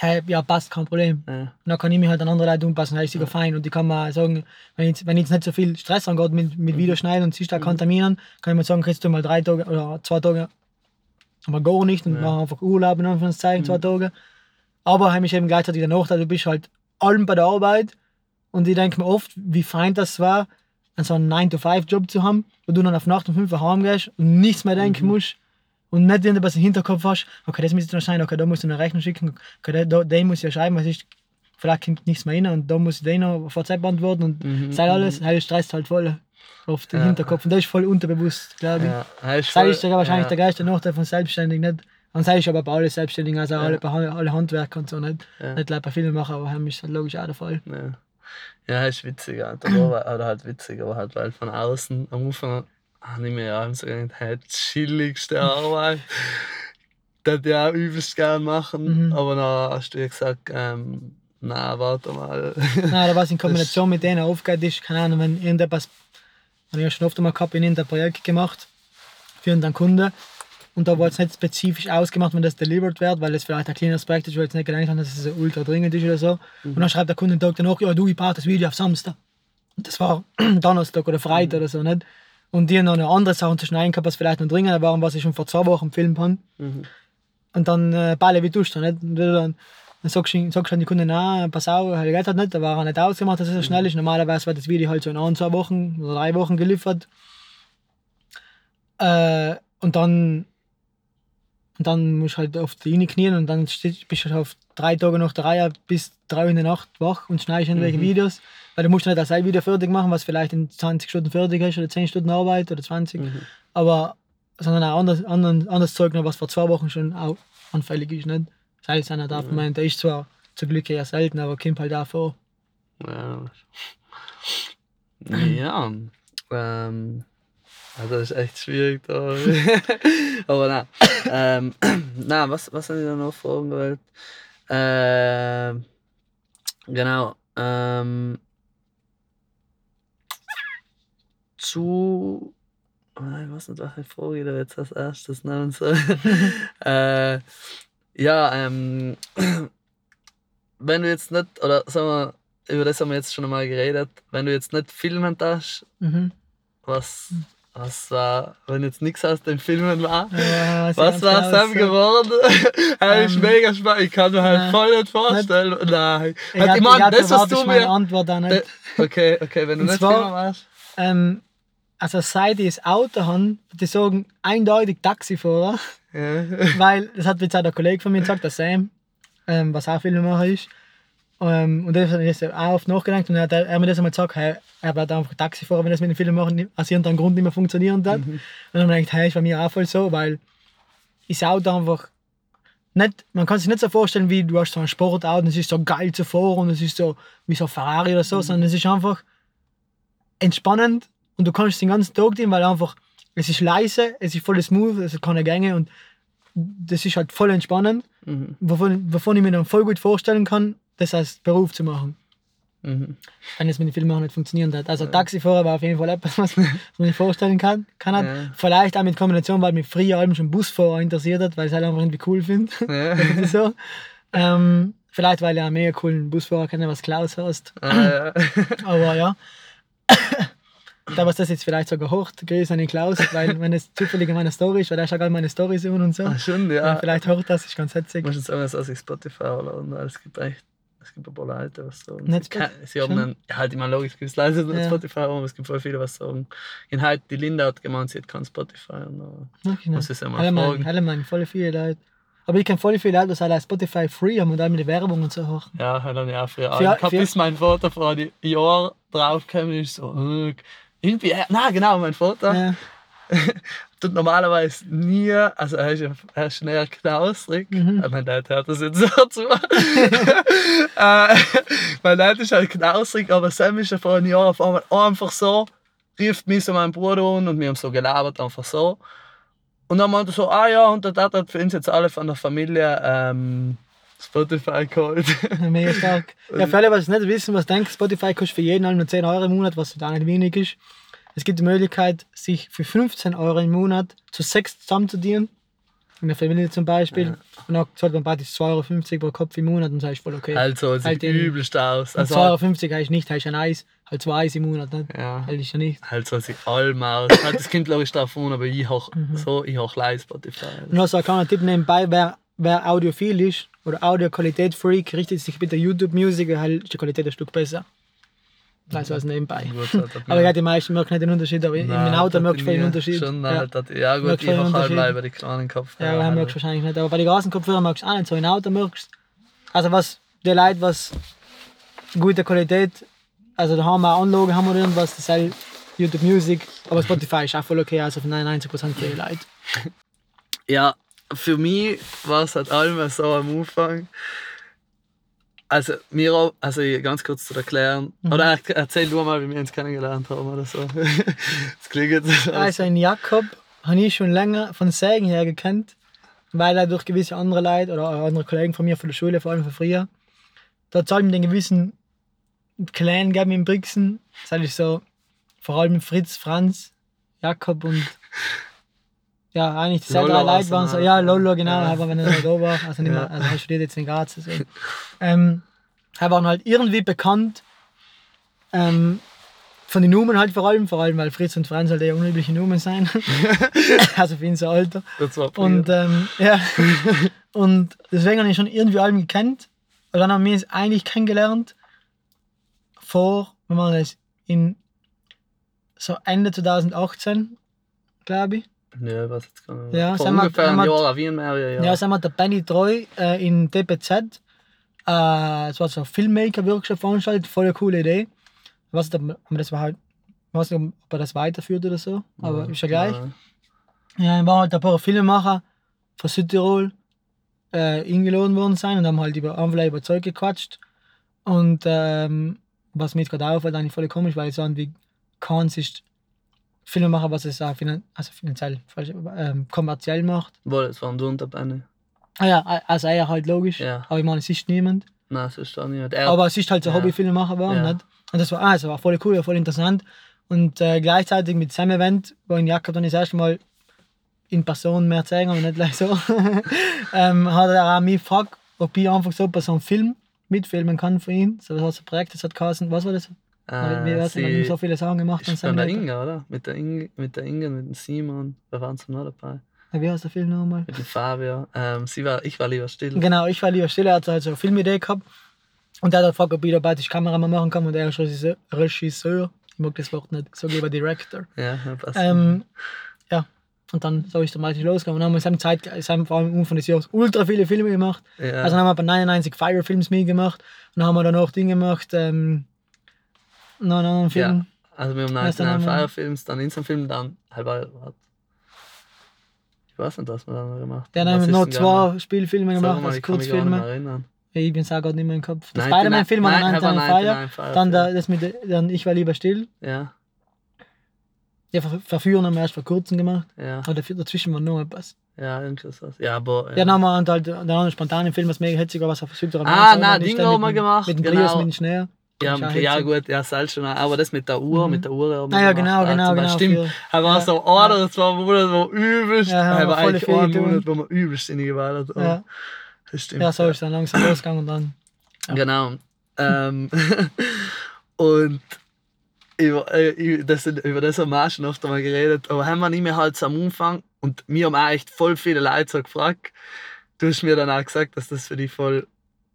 hey, ja, passt, kein Problem. Ja. dann kann ich mich halt an andere Leute anpassen, das ist sogar ja. fein. Und ich kann mal sagen, wenn ich, wenn jetzt nicht so viel Stress angeht mit, mit mhm. Videoschneiden und siehst da keinen Termin kann ich mal sagen, kriegst du mal drei Tage oder zwei Tage, aber gar nicht und ja. mache einfach Urlaub in Anführungszeichen, mhm. zwei Tage. Aber habe ich eben gleichzeitig der Nachteil, du bist halt allem bei der Arbeit und ich denke mir oft, wie fein das war, so einen 9-to-5-Job zu haben, wo du dann auf Nacht um 5 Uhr heimgehst und nichts mehr denken mhm. musst und nicht irgendwas im Hinterkopf hast, okay, das muss ich noch schneiden, okay, da musst du eine Rechnung schicken, okay, da, den muss ich ja schreiben, was ist, vielleicht kommt nichts mehr rein und da muss ich den noch WhatsApp antworten und mhm. sei alles, mhm. stresst halt voll auf den ja. Hinterkopf und das ist voll unterbewusst, glaube ich. Ja, das ist wahrscheinlich ja. der größte Nachteil von Selbstständig, nicht? Und sei ich aber bei allen Selbstständigen, also ja. alle, alle Handwerker und so, nicht, ja. nicht bei vielen machen, aber heim ist halt logisch auch der Fall. Ja. Ja, ist witzig, ja. oder halt witzig, aber halt, weil von außen am Anfang habe ich die chilligste Arbeit. das würde ich auch übelst gerne machen. Mhm. Aber dann hast du gesagt, ähm, nein, warte mal. nein, was in Kombination mit denen aufgeht, ist, keine Ahnung, wenn irgendetwas, habe ich ja schon oft mal gehabt, in irgendein Projekt gemacht für einen Kunden und da war es nicht spezifisch ausgemacht, wenn das delivered wird, weil es vielleicht ein kleiner Aspekt ist, weil es nicht gedacht haben, dass es ultra dringend ist oder so. Mhm. Und dann schreibt der Kunde den Tag danach, ja du, ich brauche das Video auf Samstag. Und das war Donnerstag oder Freitag mhm. oder so, nicht? Und die haben noch eine andere Sache zu schneiden gehabt, was vielleicht noch dringender war, was ich schon vor zwei Wochen gefilmt habe. Mhm. Und dann äh, Balle wie tust du nicht? Und dann, dann sagst du, sagst du an die Kunden, nein, pass auf, er Geld hat nicht, da war er nicht ausgemacht, dass es so schnell mhm. ist. Normalerweise wird das Video halt so in ein, zwei Wochen oder drei Wochen geliefert. Äh, und dann und dann musst du halt auf die Linie knien und dann bist du halt auf drei Tage nach der Reihe bis drei in der Nacht wach und schneidest irgendwelche mhm. Videos. Weil du musst nicht das Video fertig machen, was vielleicht in 20 Stunden fertig ist oder 10 Stunden Arbeit oder 20. Mhm. Aber sondern auch anderes, anderes, anderes Zeug noch, was vor zwei Wochen schon auch anfällig ist. Nicht? Das heißt, einer darf mhm. meinen, der ist zwar zum Glück eher selten, aber kommt halt auch vor. Ja. ja. Ähm, also das ist echt schwierig da. Aber nein. Ähm, nein, was, was habe ich da noch fragen gewollt? Ähm, genau. Ähm, zu. Was nicht, welche Frage da jetzt als erstes nennen soll. äh, ja, ähm, wenn du jetzt nicht, oder sagen wir, über das haben wir jetzt schon einmal geredet, wenn du jetzt nicht filmen darfst, mhm. was was war, wenn jetzt nichts aus den Filmen war, ja, was war Sam so. geworden? ähm, ist mega spannend, ich kann mir halt ja, voll nicht vorstellen. Nicht, Nein. Ich, halt, ich, meine, das, was du mir. Antwort auch nicht. Okay, okay, wenn du Und nicht zwar, warst. Ähm, also seit ich das Auto habe, die sagen eindeutig Taxifahrer. Ja. Weil, das hat jetzt auch der Kollege von mir gesagt, der Sam, ähm, was auch Filmemacher ist. Ähm, und dann habe ich auch oft nachgedacht und er hat er mir das einmal gesagt, hey, er wird einfach Taxifahrer, wenn das mit den Filmen machen, aus irgendeinem Grund nicht mehr funktionieren hat. Mhm. Und dann habe ich gedacht, hey, ist bei mir auch voll so, weil ich das Auto einfach nicht, man kann sich nicht so vorstellen, wie du hast so ein Sportauto und es ist so geil zu fahren und es ist so wie so ein Ferrari oder so, mhm. sondern es ist einfach entspannend und du kannst den ganzen Tag dienen, weil einfach es ist leise, es ist voll smooth, es hat keine Gänge und das ist halt voll entspannend, mhm. wovon, wovon ich mir dann voll gut vorstellen kann, das als Beruf zu machen. Mhm. Wenn es mit den Filmen auch nicht funktionieren hat. Also ja. Taxifahrer war auf jeden Fall etwas, was man sich vorstellen kann. kann halt. ja. Vielleicht auch mit Kombination, weil mich früher allem schon Busfahrer interessiert hat, weil ich es halt einfach irgendwie cool finde. Ja. so. ähm, vielleicht, weil ich auch mehr coolen Busfahrer kenne, was Klaus heißt. Ah. Aber ja. da was das jetzt vielleicht sogar hoch, grüße an den Klaus, weil wenn es zufällig in meiner Story ist, weil er schaut all meine Storys an und so. Ach, schon, ja. ja vielleicht hoch das, ist ganz hetzig. Muss jetzt sagen, dass ich Spotify oder weil es gibt echt es gibt ein paar Leute, was sagen. Nicht sie, sie haben dann, halt immer logisch, es gibt die ja. Spotify aber es gibt voll viele, was sagen. In halt, die Linda hat gemeint, sie hat kein Spotify. Und, uh, okay, muss ich einmal fragen. Alle meinen, voll viele Leute. Aber ich kenne voll viele Leute, die alle Spotify free haben und dann mit der Werbung und so hoch. Ja, halt dann ja früher. Für, ich habe bis mein Vater vor einem Jahr draufgekommen ist, so, äh, irgendwie, äh, na genau, mein Vater. Ja. tut normalerweise nie, also er ist, er ist schnell knausrig. Mhm. Mein Dad hört das jetzt so zu. äh, mein Dad ist halt knausrig, aber Sam ist ja vor einem Jahr auf einmal einfach so, rief mich so meinen Bruder an und wir haben so gelabert, einfach so. Und dann meinte er so, ah ja, und der Dad hat für uns jetzt alle von der Familie ähm, Spotify geholt. Mega stark. Ja, für alle, was nicht wissen, was denkt, Spotify kostet für jeden nur 10 Euro im Monat, was da nicht wenig ist. Es gibt die Möglichkeit, sich für 15 Euro im Monat zu sechs zusammenzudienen. In der Familie zum Beispiel. Ja. Und dann zahlt man praktisch 2,50 Euro pro Kopf im Monat und das ist voll okay. Also, es halt sieht übelst aus. Also, 2,50 Euro heißt nicht, heißt ein Eis. Halt zwei Eis im Monat, nicht? Ja. Halt ist ja nicht. Also, sieht allem aus. halt, das glaube ich, davon, aber ich habe mhm. so, ich habe Spotify. Und noch so ein kleiner Tipp nebenbei, wer, wer audiophil ist oder Audioqualität-Freak, richtet sich bitte YouTube-Musik, halt ist die Qualität ein Stück besser. Also als nebenbei. Gut, aber ja, die meisten merken nicht den Unterschied, aber Nein, im Auto merkst du den Unterschied. Schon, ja. Halt, ja gut, ich habe halt bei den kleinen Kopfhörern. Ja, merkst du wahrscheinlich nicht. Aber bei den großen Kopfhörern merkst du auch nicht so. Im Auto merkst Also was die Leute, was gute Qualität, also da haben wir Anlagen, haben wir irgendwas, das ist YouTube Music, aber Spotify ist auch voll okay, also für 99% für die Leute. Ja, für mich war es halt allem so am Anfang, also, mir also ganz kurz zu erklären, mhm. oder erzähl du mal, wie wir uns kennengelernt haben oder so. das klingt jetzt Also, ein Jakob habe ich schon länger von Sägen her gekannt, weil er durch gewisse andere Leute oder andere Kollegen von mir von der Schule, vor allem von früher, da zahlt mir den gewissen Clan gegeben in Brixen. Das ist so, vor allem Fritz, Franz, Jakob und ja, eigentlich die drei Leute waren so, ja, Lolo, genau, ja. aber wenn er da war, also nicht mehr, also er studiert jetzt in Graz. Deswegen. Ähm, er war halt irgendwie bekannt, ähm, von den Nummern halt vor allem, vor allem weil Fritz und Franz halt eher unübliche Nummern sein. also für ihn so Alter. Das war und ähm, ja, und deswegen habe ich schon irgendwie allem gekannt. Und dann haben wir es eigentlich kennengelernt vor, wenn man das in so Ende 2018, glaube ich. Ja, was jetzt nicht. Ja, Vor ungefähr ein Jahr, wie ein mehr, ja. Sind wir der Benny Treu äh, in DPZ. Äh, es war so ein Filmmaker-Workshop veranstaltet, voll eine coole Idee. Ich weiß nicht, ob das war halt, weiß nicht, ob er das weiterführt oder so, aber ja, ist ja gleich. Ja, ja wir waren halt ein paar Filmemacher von Südtirol äh, eingeladen worden sein und haben halt über Envelope über Zeug gequatscht. Und ähm, was mir gerade auffällt, eigentlich voll komisch, weil ich so wie Kans ist Filme machen, was es auch finan also finanziell falsch, ähm, kommerziell macht. Wohl, es waren der Benny. Ah ja, also er halt logisch. Ja. Aber ich meine, es ist niemand. Nein, es ist auch niemand. Er, aber es ist halt so ja. Hobbyfilmemacher geworden, ja. nicht? Und das war, ah, war voll cool, voll interessant. Und äh, gleichzeitig mit seinem Event, wo in Jakob dann das erste Mal in Person mehr zeigen, aber nicht gleich so, ähm, hat er auch mich gefragt, ob ich einfach so bei so einem Film mitfilmen kann für ihn. So was ein Projekt, das hat geheißen, was war das? Äh, wär's, wenn so viele Sachen gemacht haben? Mit der Inga, oder? Mit der Inge, mit der Inge, mit dem Simon. Wer waren sie noch dabei? Ja, wie heißt der Film nochmal? Mit dem Fabio. Ähm, sie war, ich war lieber still. Genau, ich war lieber still. Er hat halt so eine Filmidee gehabt. Und er hat gefragt, ob ich dabei die Kameramann machen kann. Und er ist Regisseur. Regisseur. Ich mag das Wort nicht. So lieber Director. Ja, passt. Ähm, ja. Und dann so ist der Mighty losgegangen. Und dann haben wir in seiner Zeit, in seinem vor allem Anfang des Jahres, ultra viele Filme gemacht. Ja. Also dann haben wir bei 99 Fire Films mitgemacht. Und dann haben wir dann auch Dinge gemacht. Ähm, einen anderen Film? Ja, also wir haben 99 Fire Films, dann Instant-Film, dann halber Ich weiß nicht, was wir dann gemacht haben. Dann haben wir noch zwei Spielfilme gemacht, also Kurzfilme. Ja, ich bin es auch gerade nicht mehr im Kopf. Der Spider-Man-Film war 99 Fire. Dann der, das mit dann Ich war lieber still. Ja. Ja, Verführen haben wir erst vor kurzem gemacht. Ja. Aber dazwischen war noch etwas. Ja, irgendwas. Ja, aber. Ja, ja dann haben wir halt dann einen spontanen Film, was mega hetzig war, was auf Südtirol Ah, nein, Ding haben wir gemacht. Mit dem genau. Prius, mit dem Schnee. Ja, ja gut, ja, selbst schon. Aber das mit der Uhr, mhm. mit der Uhr. Ah, ja, genau, genau, genau. Stimmt. Er war so einer, das war Monat, wo übelst. Ja, er war eigentlich ein Monat, wo man übelst in die Gewalt hat. Ja. Das stimmt. Ja, so ist dann langsam losgegangen und dann. Ja. Genau. ähm, und über, äh, das, über das haben wir schon oft einmal geredet. Aber haben wir nicht mehr halt so am Anfang und mir haben auch echt voll viele Leute so gefragt. Du hast mir dann auch gesagt, dass das für dich voll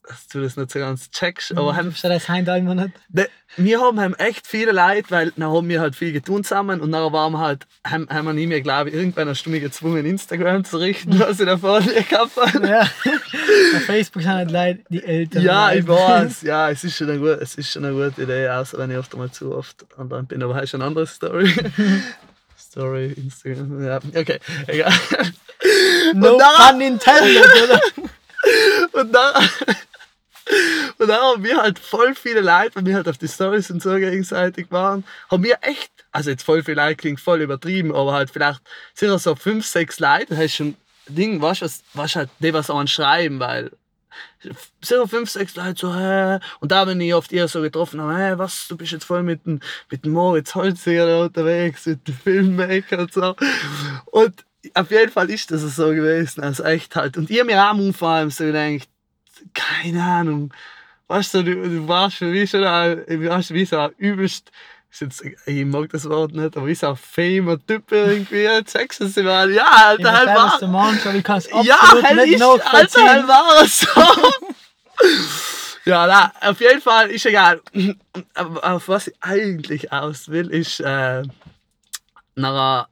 dass du das nicht so ganz checkst. Aber haben, das heim immer nicht. De, wir haben, haben echt viele Leute, weil dann haben wir halt viel getan zusammen und dann waren wir halt, haben, haben wir nie mehr, glaube ich, irgendwann hast du mich gezwungen, Instagram zu richten, was ich da vorne gehabt habe. Ja, auf Facebook sind halt Leute, die Eltern. Ja, ich weiß, ja, es ist, schon eine gute, es ist schon eine gute Idee, außer wenn ich oft einmal zu oft online bin, aber das ist eine andere Story. Story, Instagram, ja, okay, egal. No und dann, pun intended, oder? und dann und dann haben wir halt voll viele Leute, weil wir halt auf die Stories und so gegenseitig waren, haben wir echt, also jetzt voll viele Leute klingt voll übertrieben, aber halt vielleicht sind so fünf, sechs Leute, das heißt schon Ding, was was halt die was an schreiben, weil so fünf, sechs Leute so, hä? Und da bin ich oft eher so getroffen, hä, was, du bist jetzt voll mit dem, mit dem Moritz Holziger unterwegs, mit dem Filmmaker und so. Und auf jeden Fall ist das so gewesen, also echt halt. Und ihr mir auch vor allem so gedacht, keine Ahnung, weißt du, du, du warst für mich schon, du warst wie so übelst, jetzt, ich mag das Wort nicht, aber ist auch famer Typ irgendwie, sagst du es ja, Alter, halt war. Der Mensch, aber ich kann es ja, halt nicht ist, Alter, halt war so. ja, na, auf jeden Fall ist egal. Auf was ich eigentlich aus will, ist äh, nachher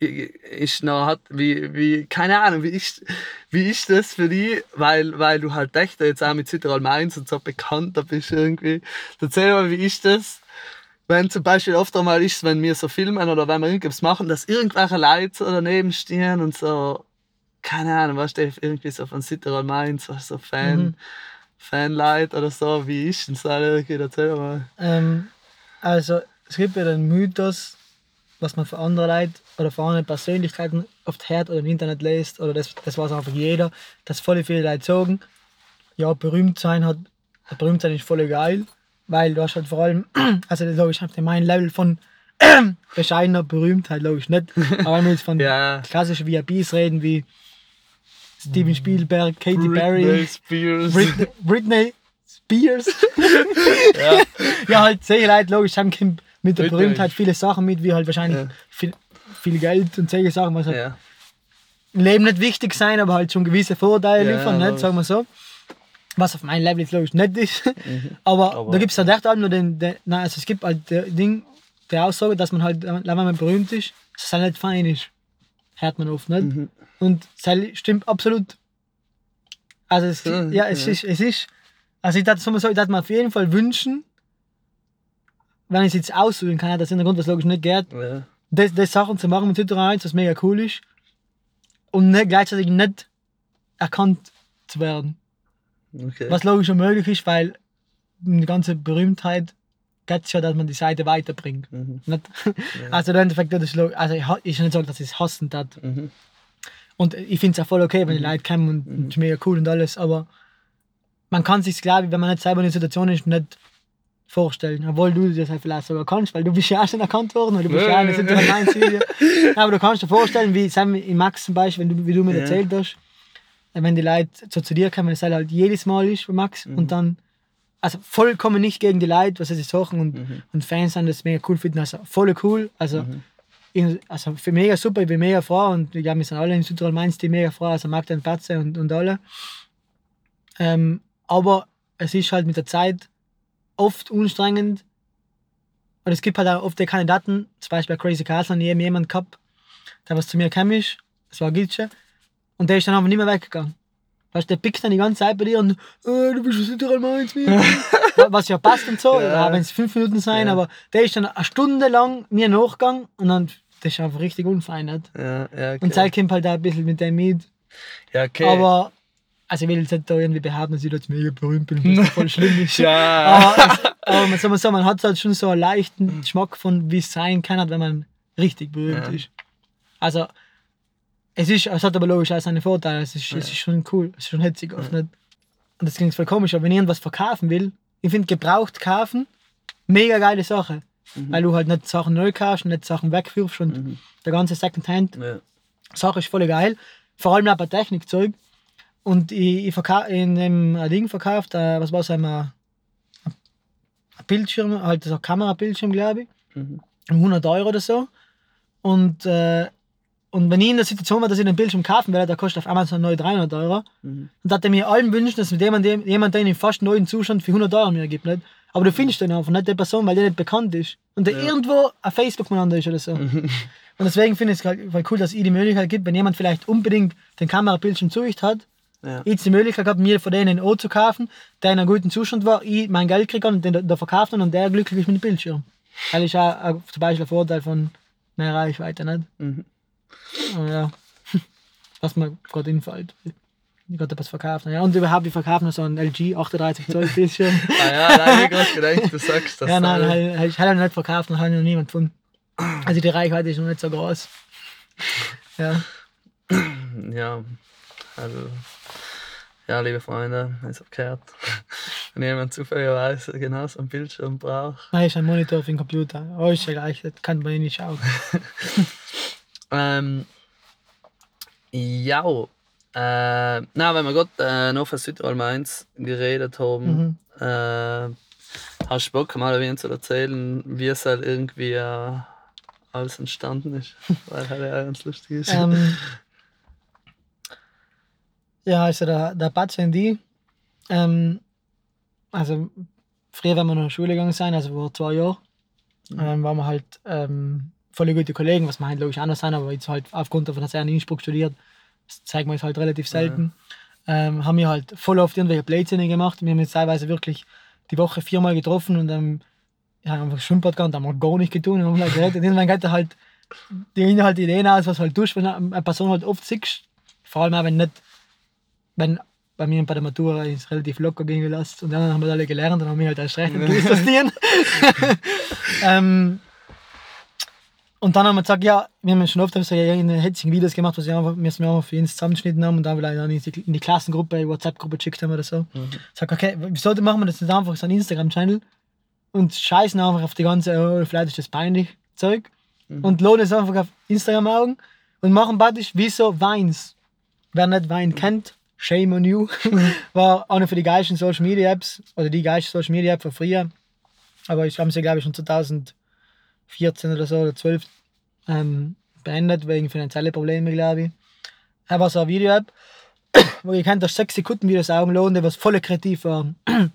ist noch hat, wie, wie, keine Ahnung, wie ist, wie ist das für dich, weil, weil du halt echt jetzt auch mit Südtirol Mainz und so bekannter bist irgendwie. Erzähl mal, wie ist das, wenn zum Beispiel oft einmal ist, wenn wir so filmen oder wenn wir irgendwas machen, dass irgendwelche Leute daneben stehen und so, keine Ahnung, was du, irgendwie so von Südtirol Mainz, was so Fan, mhm. Fanleute oder so, wie ist denn das irgendwie, erzähl mal. Ähm, also, es gibt ja den Mythos, was man für andere Leute oder für andere Persönlichkeiten oft hört oder im Internet liest, oder das, das weiß einfach jeder, dass voll viele Leute sagen, ja, berühmt sein hat, berühmt sein ist voll geil, weil du hast halt vor allem, also logisch, ich mein Level von bescheidener Berühmtheit, logisch nicht, aber wenn wir jetzt von ja. klassischen VIPs reden, wie Steven Spielberg, Katy Britney Perry, Spears. Britney, Britney Spears. ja. ja, halt solche Leute, logisch, haben mit der Berühmtheit viele Sachen mit, wie halt wahrscheinlich ja. Viel, Geld und solche Sachen, was halt ja. im Leben nicht wichtig sein, aber halt schon gewisse Vorteile ja, liefern, nicht, sagen wir so. Was auf meinem Level jetzt ich nicht ist. Mhm. Aber, aber, da gibt es halt echt halt nur den, den nein, also es gibt halt der Ding, der Aussage, dass man halt, wenn man berühmt ist, dass es halt nicht fein ist. Hört man oft nicht. Mhm. Und das stimmt absolut. Also es, ja, ja es, Ist, es ist, also ich dachte so, ich dachte mir auf jeden Fall wünschen, wenn ich es jetzt aussuchen kann, das ist der Grund, was logisch nicht geht, ja. Das, das Sachen zu machen mit Twitter 1, was mega cool ist, und nicht, gleichzeitig nicht erkannt zu werden. Okay. Was logisch schon möglich ist, weil die ganze Berühmtheit geht es ja, dass man die Seite weiterbringt. Mhm. Ja. Also im Endeffekt, das ist, also ich, ich nicht sagen, dass ich es hassen hat. Mhm. Und ich finde es auch voll okay, wenn die mhm. Leute kommen und, mhm. und mega cool und alles, aber man kann sich glaube ich, wenn man nicht selber in der Situation ist, nicht vorstellen, obwohl du das halt vielleicht sogar kannst, weil du bist ja auch schon erkannt worden, oder du bist ja, ja, sind ja mein Video. Aber du kannst dir vorstellen, wie Sam in Max zum Beispiel, wenn du, wie du mir ja. erzählt hast, wenn die Leute so zu dir kommen, es halt jedes Mal ist bei Max mhm. und dann, also vollkommen nicht gegen die Leute, was sie sagen und, mhm. und Fans sind das mega cool finden, also voll cool, also mhm. also für mega super, ich bin mega froh und ich glaube, wir sind alle in Südtirol Mainz, die mega froh, also Marc den Patze und, und alle. Ähm, aber es ist halt mit der Zeit oft anstrengend. Und es gibt halt auch oft Kandidaten, zum Beispiel bei Crazy Castle, und eben jemand gehabt, der was zu mir kam ist, das war Gilsche, und der ist dann einfach nicht mehr weggegangen. Weißt du, der pickt dann die ganze Zeit bei dir und oh, du bist wieder einmal ins Was ja passt und so, ja. wenn es fünf Minuten sein, ja. aber der ist dann eine Stunde lang mir nachgegangen und dann, das ist einfach richtig unfein. Ja, ja, okay. Und Zeit kommt halt auch ein bisschen mit dem mit. Ja, okay. Aber also ich will jetzt nicht da irgendwie behaupten, dass ich jetzt mega berühmt bin und das voll schlimm ist. ja. Aber, man, sagen, man hat halt schon so einen leichten Geschmack von, wie es sein kann, wenn man richtig berühmt ja. ist. Also es, ist, es hat aber logisch auch seine Vorteile. Es ist, ja. es ist schon cool, es ist schon hetzig oft nicht. Und das klingt voll komisch, aber wenn ich irgendwas verkaufen will, ich finde gebraucht kaufen, mega geile Sache. Mhm. Weil du halt nicht Sachen neu kaufst und nicht Sachen wegwirfst und mhm. der ganze Secondhand-Sache ist voll geil. Vor allem auch bei Technikzeug und ich, ich verkaufe in einem Ding verkauft, äh, was war es, ein, ein Bildschirm, halt so ein Kamerabildschirm, glaube ich. Mhm. 100 Euro oder so. Und, äh, und wenn ich in der Situation war, dass ich den Bildschirm kaufen werde, der kostet auf Amazon neu 300 Euro. Mhm. Und hat er mir allen wünschen, dass mit jemand, jemand der in fast neuen Zustand für 100 Euro mir gibt. Nicht? Aber du findest den einfach nicht, die Person, weil der nicht bekannt ist. Und der ja. irgendwo auf Facebook miteinander ist oder so. Mhm. Und deswegen finde ich es halt cool, dass es die Möglichkeit gibt, wenn jemand vielleicht unbedingt den Kamerabildschirm zu hat, ja. Ich die Möglichkeit gehabt, mir von denen einen O zu kaufen, der in einem guten Zustand war, ich mein Geld kriege und den da verkauft und der glücklich ist mit dem Bildschirm. Das ist auch, auch zum Beispiel ein Vorteil von mehr Reichweite, nicht? Mhm. Ja. Was mir gerade infällt. Ich gerade etwas verkauft. Ja, und überhaupt, wir verkaufen so einen LG 38 Zoll Bildschirm. ah ja, nein, ich gerade gedacht, du sagst das. Ja, nein, halt, ich habe ihn nicht verkauft und habe noch niemand gefunden. Also die Reichweite ist noch nicht so groß. Ja. Ja, also Ja, liebe Freunde, ich habe gehört, wenn jemand zufälligerweise genau so ein Bildschirm braucht. Nein, ist ein Monitor für den Computer. Oh, ist ja gleich, das kann man eh nicht schauen. ähm, ja, äh, na, wenn wir gerade äh, noch von Südtirol Mainz geredet haben, mhm. äh, hast du Bock mal ein zu erzählen, wie es halt irgendwie äh, alles entstanden ist? Weil halt ja ganz lustig ist. Ähm, ja, also der, der Patient die, ähm, also früher, wenn wir noch in die Schule gegangen sind, also vor zwei Jahren, mhm. ähm, waren wir halt ähm, voll gute Kollegen, was wir halt logisch anders sind, aber jetzt halt aufgrund davon, dass er in Innsbruck studiert, das zeigt man jetzt halt relativ selten. Ja. Ähm, haben wir halt voll oft irgendwelche Blödsinn gemacht. Wir haben jetzt teilweise wirklich die Woche viermal getroffen und dann ja, einfach Schwimmbad gegangen, haben wir gar nicht getan. Und haben halt geredet. Und irgendwann geht er halt die Inhalte Ideen aus, was halt tust, wenn eine Person halt oft siehst. Vor allem auch, wenn nicht, wenn bei mir bei der Matura ist relativ locker gehen gelassen und dann haben wir alle gelernt und haben wir halt erst recht was ähm, und dann haben wir gesagt, ja, wir haben schon oft so in hetzigen Videos gemacht, was wir, einfach, wir einfach für uns zusammengeschnitten haben und dann vielleicht in die, in die Klassengruppe, WhatsApp-Gruppe geschickt haben oder so. Mhm. Sag, okay, wieso machen wir das nicht einfach so einen Instagram-Channel und scheißen einfach auf die ganze, oh, vielleicht ist das peinlich Zeug mhm. und lohnen es einfach auf Instagram augen und machen praktisch wie so Weins. Wer nicht Wein kennt, shame on you, war eine von die geilsten Social Media Apps oder die geilste Social Media App von früher. Aber ich habe sie, glaube ich, schon 2000 14 oder so oder 12 ähm, beendet, wegen finanzieller Probleme, glaube ich. Aber so eine Video-App, wo ihr könnt euch 6 Sekunden Videos die was voll kreativ war.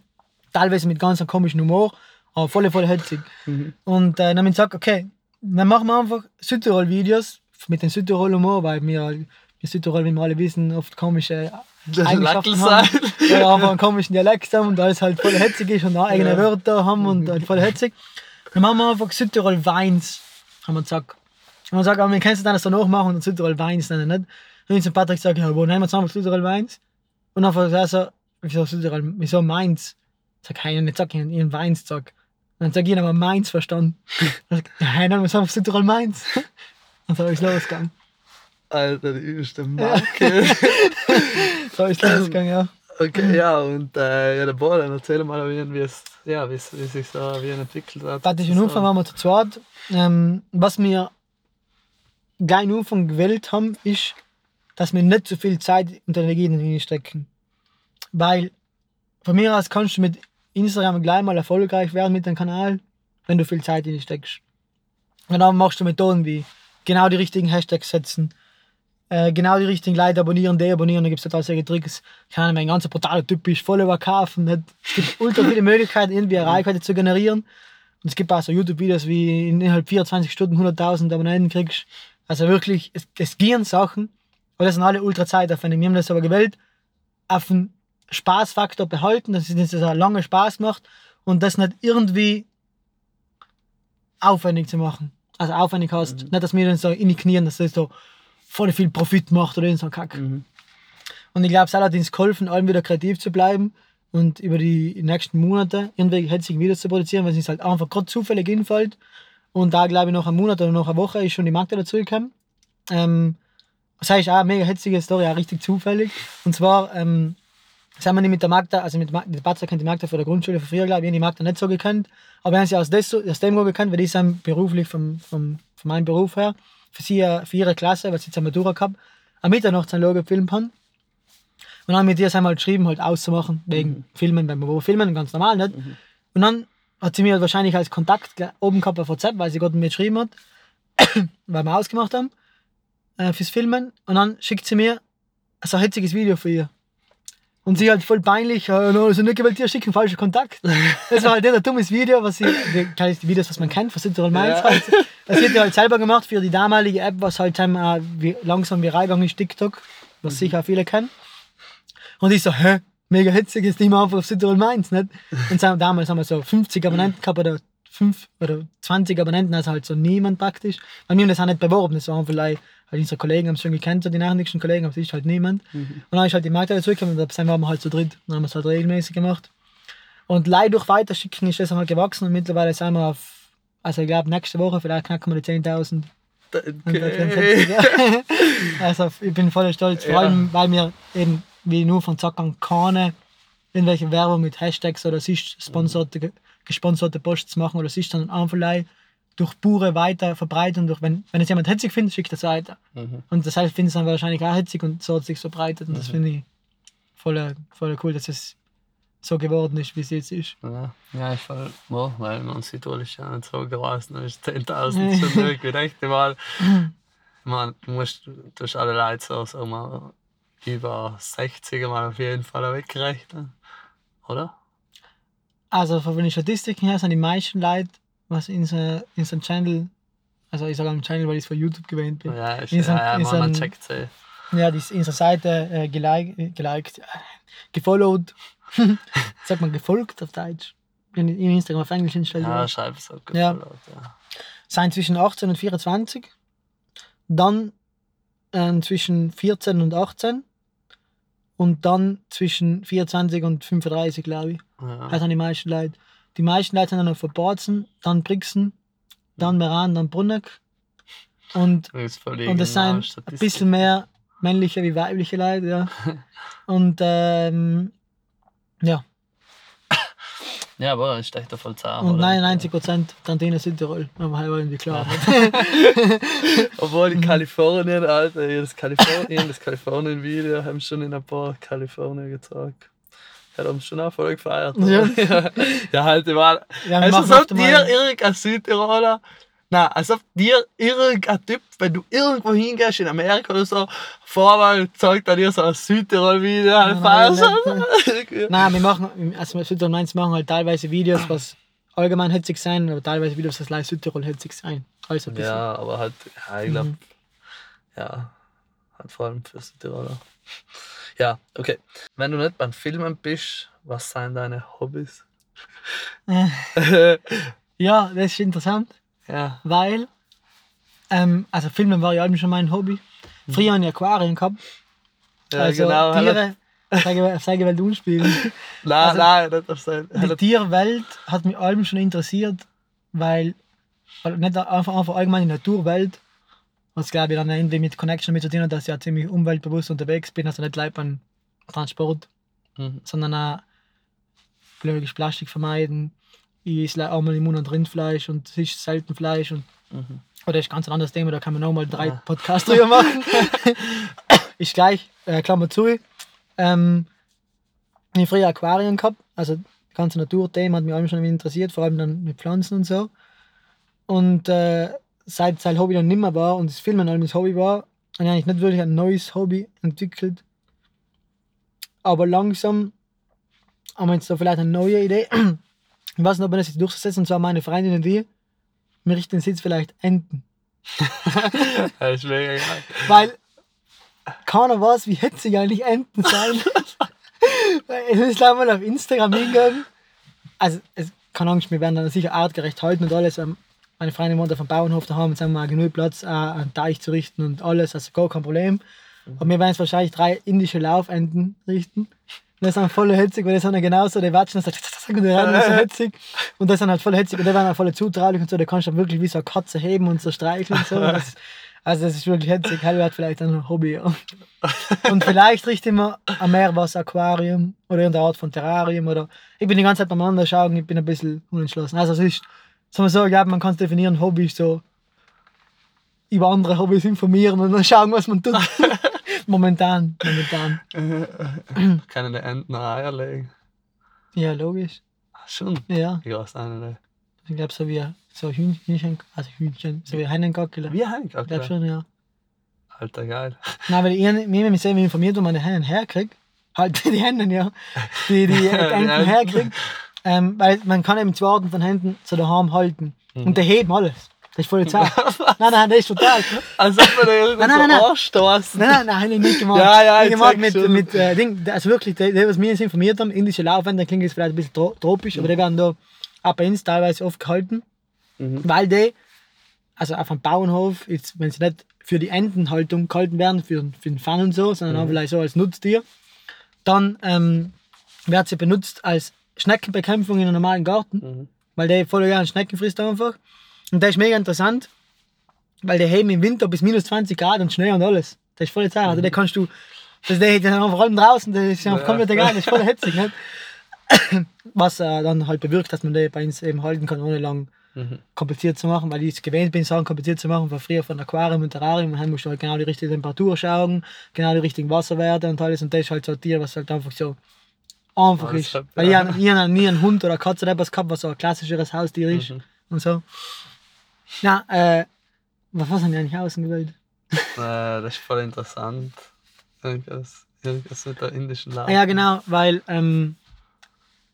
Teilweise mit ganz komischen Humor, aber voll, voll hetzig. Mhm. Und äh, dann haben wir gesagt, okay, dann machen wir einfach Südtirol-Videos mit dem Südtirol-Humor, weil wir in Südtirol, wie wir alle wissen, oft komische Eigenschaften haben. Ja, einfach einen komischen Dialekt haben und alles halt voll hetzig ist und eigene ja. Wörter haben und halt voll hetzig. Dann machen wir einfach Südtirol Weins, haben wir gesagt. Und wir gesagt, aber wir können es dann das danach machen und Südtirol Weins nennen, nicht? Und ich zu Patrick gesagt, ja, wo nehmen wir einfach Südtirol Weins? Und dann hat er so, wieso Südtirol, wieso Mainz? Ich sag, hey, nicht sag ich in Weins, sag. Und dann sag ich, aber Mainz verstanden. Dann sag hey, dann sagen wir Südtirol Mainz. Und so ist es losgegangen. Alter, die übelste Marke. so ist es losgegangen, ja. Okay, ja, und äh, ja, der Ball, erzähl mal, wie es ja, wie, wie sich so wie entwickelt hat. Warte, in Anfang waren wir zu zweit. Ähm, was wir gleich in Anfang gewählt haben, ist, dass wir nicht so viel Zeit und Energie in stecken. Weil von mir aus kannst du mit Instagram gleich mal erfolgreich werden mit dem Kanal, wenn du viel Zeit in steckst. Und dann machst du Methoden wie genau die richtigen Hashtags setzen, genau die richtigen Leute abonnieren, deabonnieren, da gibt es total solche Tricks. Keine Ahnung, mein ganzer brutaler Typ ist Follower kaufen. Es gibt ultra viele Möglichkeiten, irgendwie eine Reichweite zu generieren. Und es gibt auch so YouTube-Videos, wie innerhalb 24 Stunden 100.000 Abonnenten kriegst. Also wirklich, es, es gehen Sachen, aber das sind alle ultra zeitaufwendig. Wir haben das aber gewählt, auf den Spaßfaktor behalten, dass es das lange Spaß macht und das nicht irgendwie aufwendig zu machen. Also aufwendig hast, mhm. nicht, dass wir dann so in die Knien, dass das so voll viel Profit macht oder so Kack. Mhm. Und ich glaube, es hat allerdings geholfen, allem wieder kreativ zu bleiben und über die nächsten Monate irgendwelche hetzigen Videos zu produzieren, weil es halt einfach gerade zufällig hinfällt. Und da glaube ich noch einen Monat oder noch eine Woche ist schon die Magda dazugekommen. Ähm, das heißt auch eine mega hetzige Story, auch richtig zufällig. Und zwar ähm, sind wir nicht mit der Magda, also mit der Batzer kennt die Magda von der Grundschule von früher, glaube ich, die Magda nicht so gekannt. Aber wir haben sie aus, des, aus dem gekannt, weil die sind beruflich vom, vom, von meinem Beruf her für, sie, für ihre Klasse, weil sie jetzt eine Matura gehabt am Mitternacht sein Logo gefilmt haben. Und dann haben wir dir einmal geschrieben, halt auszumachen, wegen mhm. Filmen, wenn wir filmen, ganz normal, nicht? Mhm. Und dann hat sie mir halt wahrscheinlich als Kontakt oben gehabt auf WhatsApp, weil sie gerade mit mir geschrieben hat, weil wir ausgemacht haben, äh, fürs Filmen. Und dann schickt sie mir so ein hitziges Video für ihr. Und sie halt voll peinlich, also nicht gewollt dir schicken, falscher Kontakt. Das war halt ein dummes Video, was sie, die, die Videos, was man kennt, von Südtirol Mainz ja. halt. Das hat sie halt selber gemacht für die damalige App, was halt ähm, wie, langsam viral gegangen ist, TikTok, was mhm. sicher viele kennen. Und ich so, hä, mega hitzig, ist nicht mehr einfach auf Südtirol Mainz, nicht? Und damals haben wir so 50 Abonnenten gehabt oder 5 oder 20 Abonnenten, also halt so niemand praktisch. Weil wir haben das auch nicht beworben, das waren vielleicht weil unsere Kollegen haben es schon gekannt, so die nachrichten Kollegen, aber es ist halt niemand. Mhm. Und dann ist halt die Marke zurückgekommen und dann waren wir halt zu dritt. Dann haben wir es halt regelmäßig gemacht. Und leider durch Weiterschicken ist das halt gewachsen und mittlerweile sind wir auf, also ich glaube nächste Woche vielleicht knacken wir die 10.000. Okay. also ich bin voll stolz, vor ja. allem weil wir eben wie nur von Zackern keine irgendwelche Werbung mit Hashtags oder sich sponserte, gesponserte Posts machen oder sich dann einfach durch pure weiter verbreiten. Durch, wenn, wenn es jemand hetzig findet, schickt es weiter. Mhm. Und das heißt, findet es dann wahrscheinlich auch hetzig und so hat es sich verbreitet. Und das mhm. finde ich voll, voll cool, dass es so geworden ist, wie es jetzt ist. Ja, ja ich voll, oh, weil man sieht, ist ja nicht so groß, dann ist 10.000 schon irgendwie recht mal. Man, du musst durch alle Leute so, so mal über 60 mal auf jeden Fall wegrechnen, oder? Also von den Statistiken her sind die meisten Leute, was in so, in so einem Channel, also ich sage am Channel, weil ich es von YouTube gewöhnt bin. Ja, ich, in so, ja, ja, man, checkt sie. Ja, die ist in der Seite äh, geliked, geliked, gefollowt, sagt man gefolgt auf Deutsch. In, in Instagram auf Englisch installiert. Ja, schreib es auch gefollowt, ja. ja. Sein zwischen 18 und 24. Dann äh, zwischen 14 und 18 und dann zwischen 24 und 35, glaube ich. Ja. Das sind die meisten Leute. Die meisten Leute sind dann noch von Borzen, dann Brixen, dann Meran, dann Brunneck. Und, und es sind ein bisschen mehr männliche wie weibliche Leute, ja. und ähm, ja. Ja, aber ist echt voll zahm. Und 99 Prozent Tantine Südtirol, aber halt irgendwie klar. Obwohl in Kalifornien, Alter, das Kalifornien, das Kalifornien-Video haben schon in ein paar Kalifornien gezeigt. Ja, haben schon auch voll gefeiert. Ja, ja halt, mal. Ja, also, sagt dir irgendein Südtiroler, na, als ob dir irgendein Typ, wenn du irgendwo hingehst in Amerika oder so, vormal zeigt er dir so ein Südtirol-Video, halt nein, nein, nein, wir machen, also wir Südtirol meins machen halt teilweise Videos, was allgemein hetzig sein, aber teilweise Videos, was live Südtirol hetzig sein. Also ja, aber halt, ja, ich glaube, mhm. ja, halt vor allem für Südtiroler. Ja, okay. Wenn du nicht beim Filmen bist, was sind deine Hobbys? Äh. ja, das ist interessant. Ja. Weil, ähm, also Filmen war ja schon mein Hobby. Früher ein Aquarium gehabt. Ja, also genau. Tiere, auf seine Welt umspielen. nein, also, nein, nicht auf sein. Die Tierwelt hat mich allem schon interessiert, weil, weil nicht einfach, einfach allgemein die Naturwelt, was glaube ich dann irgendwie mit Connection mit zu tun hat, dass ich ja ziemlich umweltbewusst unterwegs bin, also nicht gleich beim Transport, mhm. sondern auch biologisch Plastik vermeiden, ich esse einmal im Monat Rindfleisch und es ist selten Fleisch. Und, mhm. Oder ist ganz ein anderes Thema, da kann man nochmal drei ja. Podcasts drüber machen. ist gleich, äh, Klammer zu. Ähm, ich habe früher Aquarien gehabt, also das ganze Naturthema hat mich allem schon interessiert, vor allem dann mit Pflanzen und so. Und äh, seit sein Hobby dann nicht mehr war und das Filmen allem das Hobby war, habe ich eigentlich nicht wirklich ein neues Hobby entwickelt. Aber langsam haben wir jetzt so vielleicht eine neue Idee. Ich weiß nicht, ob man das jetzt durchsetzt, und zwar meine Freundin und wir, wir richten jetzt vielleicht Enten. das ist mega geil. Weil keiner weiß, wie hetzig eigentlich Enten sein. es ist gleich mal auf Instagram hingegangen. Also, es, keine Angst, wir werden dann sicher artgerecht halten und alles. Meine Freundin wohnt auf dem Bauernhof, da haben wir jetzt genug Platz, einen Teich zu richten und alles, also gar kein Problem. Und wir werden jetzt wahrscheinlich drei indische Laufenten richten. Das sind voll hetzig, weil die sind genauso, die watschen und sagen, die rennen so hetzig. Und das sind halt voll hetzig und die werden halt voll zutraulich und so, da kannst du wirklich wie so eine Katze heben und so streicheln und so. Das, also das ist wirklich hetzig. Helve hat vielleicht ein Hobby. Ja. Und vielleicht richtig mal ein Meerwasser-Aquarium oder irgendeine Art von Terrarium oder ich bin die ganze Zeit beim anderen schauen, ich bin ein bisschen unentschlossen. Also es ist, soll man sagen, ja, man kann es definieren, Hobby so über andere Hobbys informieren und dann schauen, was man tut. momentan, momentan. Können die Enten Eier legen? Ja, logisch. Ach, schon? Ja. Ich weiß auch nicht. Ich glaube, so wie so Hühnchen, also Hühnchen, so wie Hennenkackel. Wie Hennenkackel? Ich glaube schon, ja. Alter, geil. Nein, weil ich mir mich sehr informiert, wo man die Hennen herkriegt. Halt die Hennen, ja. Die, die Enten herkriegt. Ähm, weil man kann eben zwei Arten von Händen so daheim halten. Mhm. Und die heben alles. Das ist voll zart. nein, nein, das ist total. Als ob man da irgendwo nein, nein, nein, anstoßen. Nein, nein, nein, habe ich nicht gemacht. Ja, ja, ich gemacht mit, schon. mit äh, Ding, also wirklich, die, die, was wir uns informiert haben, indische Laufwände, klingt jetzt vielleicht ein bisschen tropisch, mhm. aber die werden da ab ins teilweise oft gehalten, mhm. weil die, also auf einem Bauernhof, jetzt, wenn sie nicht für die Entenhaltung gehalten werden, für, für den Fang und so, sondern mhm. auch vielleicht so als Nutztier, dann ähm, wird sie benutzt als Schneckenbekämpfung in einem normalen Garten, mhm. weil der voll gerne Schnecken frisst einfach. Und das ist mega interessant, weil der heben im Winter bis minus 20 Grad und Schnee und alles. Das ist voll Zeit. Also, da kannst du Das ist dann vor allem draußen, das ist ja komplett egal, das ist voll hitzig. Nicht? Was äh, dann halt bewirkt, dass man die bei uns eben halten kann, ohne lang mhm. kompliziert zu machen, weil ich es gewöhnt bin, Sachen kompliziert zu machen, war früher von Aquarium und Terrarium, und dann musst du halt genau die richtige Temperatur schauen, genau die richtigen Wasserwerte und alles und das ist halt so ein Tier, was halt einfach so einfach oh, ist. Weil ja. ich, ich habe nie einen Hund oder Katze oder etwas gehabt, was so ein klassischeres Haustier ist mhm. und so. Na, äh, was haben die eigentlich ausgewählt? äh, das ist voll interessant. Irgendwas, irgendwas mit der indischen Lage. Ja, genau, weil ähm,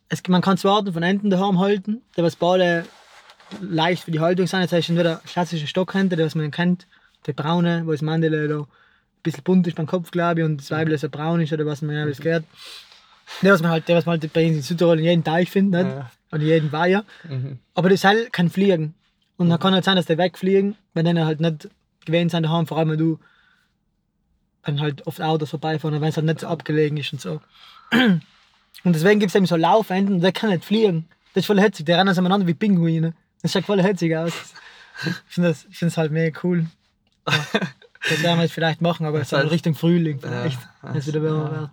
es, man kann zwei Arten von Enten daheim halten, die was beide leicht für die Haltung sind. Das heißt entweder klassische Stockhände, das man kennt, der braune, wo das Mandel da ein bisschen bunt ist beim Kopf, glaube ich, und das Weibel, so braun ist oder was man ja alles gehört. Der, was man halt, der, was man halt bei uns in Südtirol in jedem Teich findet, nicht? Ja. oder jeden Weiher. Mhm. Aber das Seil kann fliegen. Und mhm. dann kann halt sein, dass die wegfliegen, wenn die halt nicht gewähnt sind daheim, vor allem wenn du wenn halt oft Autos vorbeifahren, wenn es halt nicht so abgelegen ist und so. Und deswegen gibt es eben so Laufenden und der kann nicht fliegen. Das ist voll hetzig, der rennen miteinander wie Pinguine. Das schaut voll hetzig aus. Ich finde es halt mega cool. Ja, das werden wir jetzt vielleicht machen, aber es ist halt Richtung Frühling vielleicht, ja, es wieder wärmer ja. wird.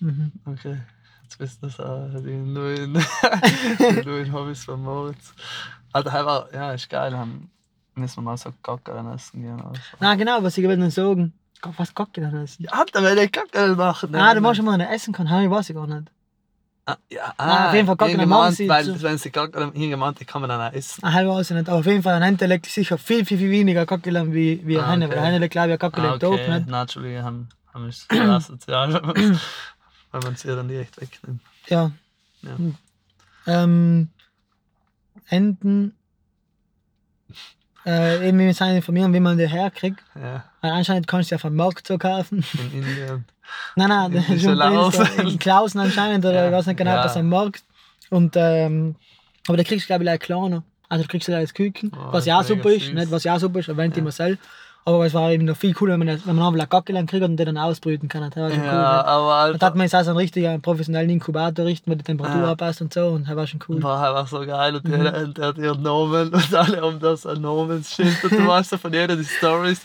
Mhm. Okay, jetzt wisst ihr das auch, die neuen, die neuen Hobbys von Moritz. Alter, aber, ja, ist geil, haben, müssen wir mal so Kackern essen gehen. Oder so. Na genau, was ich will noch sagen. Was Kackern essen? Ja, Alter, wenn ich Kackern machen. Ah, du musst schon mal essen können, ich weiß ich gar nicht. Ah, ja, ah, auf jeden Fall Kackern machen sie. Weil, wenn sie Kackern hingemeint, die kann man dann auch essen. Ah, weiß ich nicht, aber auf jeden Fall ein Ente legt sicher viel, viel, viel weniger Kackern wie, wie ah, Henne, weil eine legt, glaube ich, Kackern ah, okay. nicht. Na, Entschuldigung, haben, haben wir es asozial, wenn man sie dann direkt wegnimmt. Ja. ja. Ähm, Enten äh, eben wir sind informieren, wie man die herkriegt. Ja. Weil anscheinend kannst du ja vom Markt so kaufen. In Indien. nein, nein, das ist schon in Klausen anscheinend, oder ja. ich weiß nicht genau, ja. was am Markt. Und, ähm, aber da kriegst du, glaube ich, auch kleiner. Also du kriegst du als Küken, oh, was ja super ist, nicht was ja super ist, erwähnt ja. immer selbst. Aber es war eben noch viel cooler, wenn man, wenn man einfach Gackelang kriegt und den dann ausbrüten kann. Das war schon ja, cool. Aber Alter. Und hat man jetzt auch so einen richtigen professionellen Inkubator richten, wo die Temperatur ja. anpasst und so. Und das war schon cool. War so geil. Und mhm. der, der hat ihren Namen und alle haben das ein Namensschild. Und du weißt so von jeder die Stories.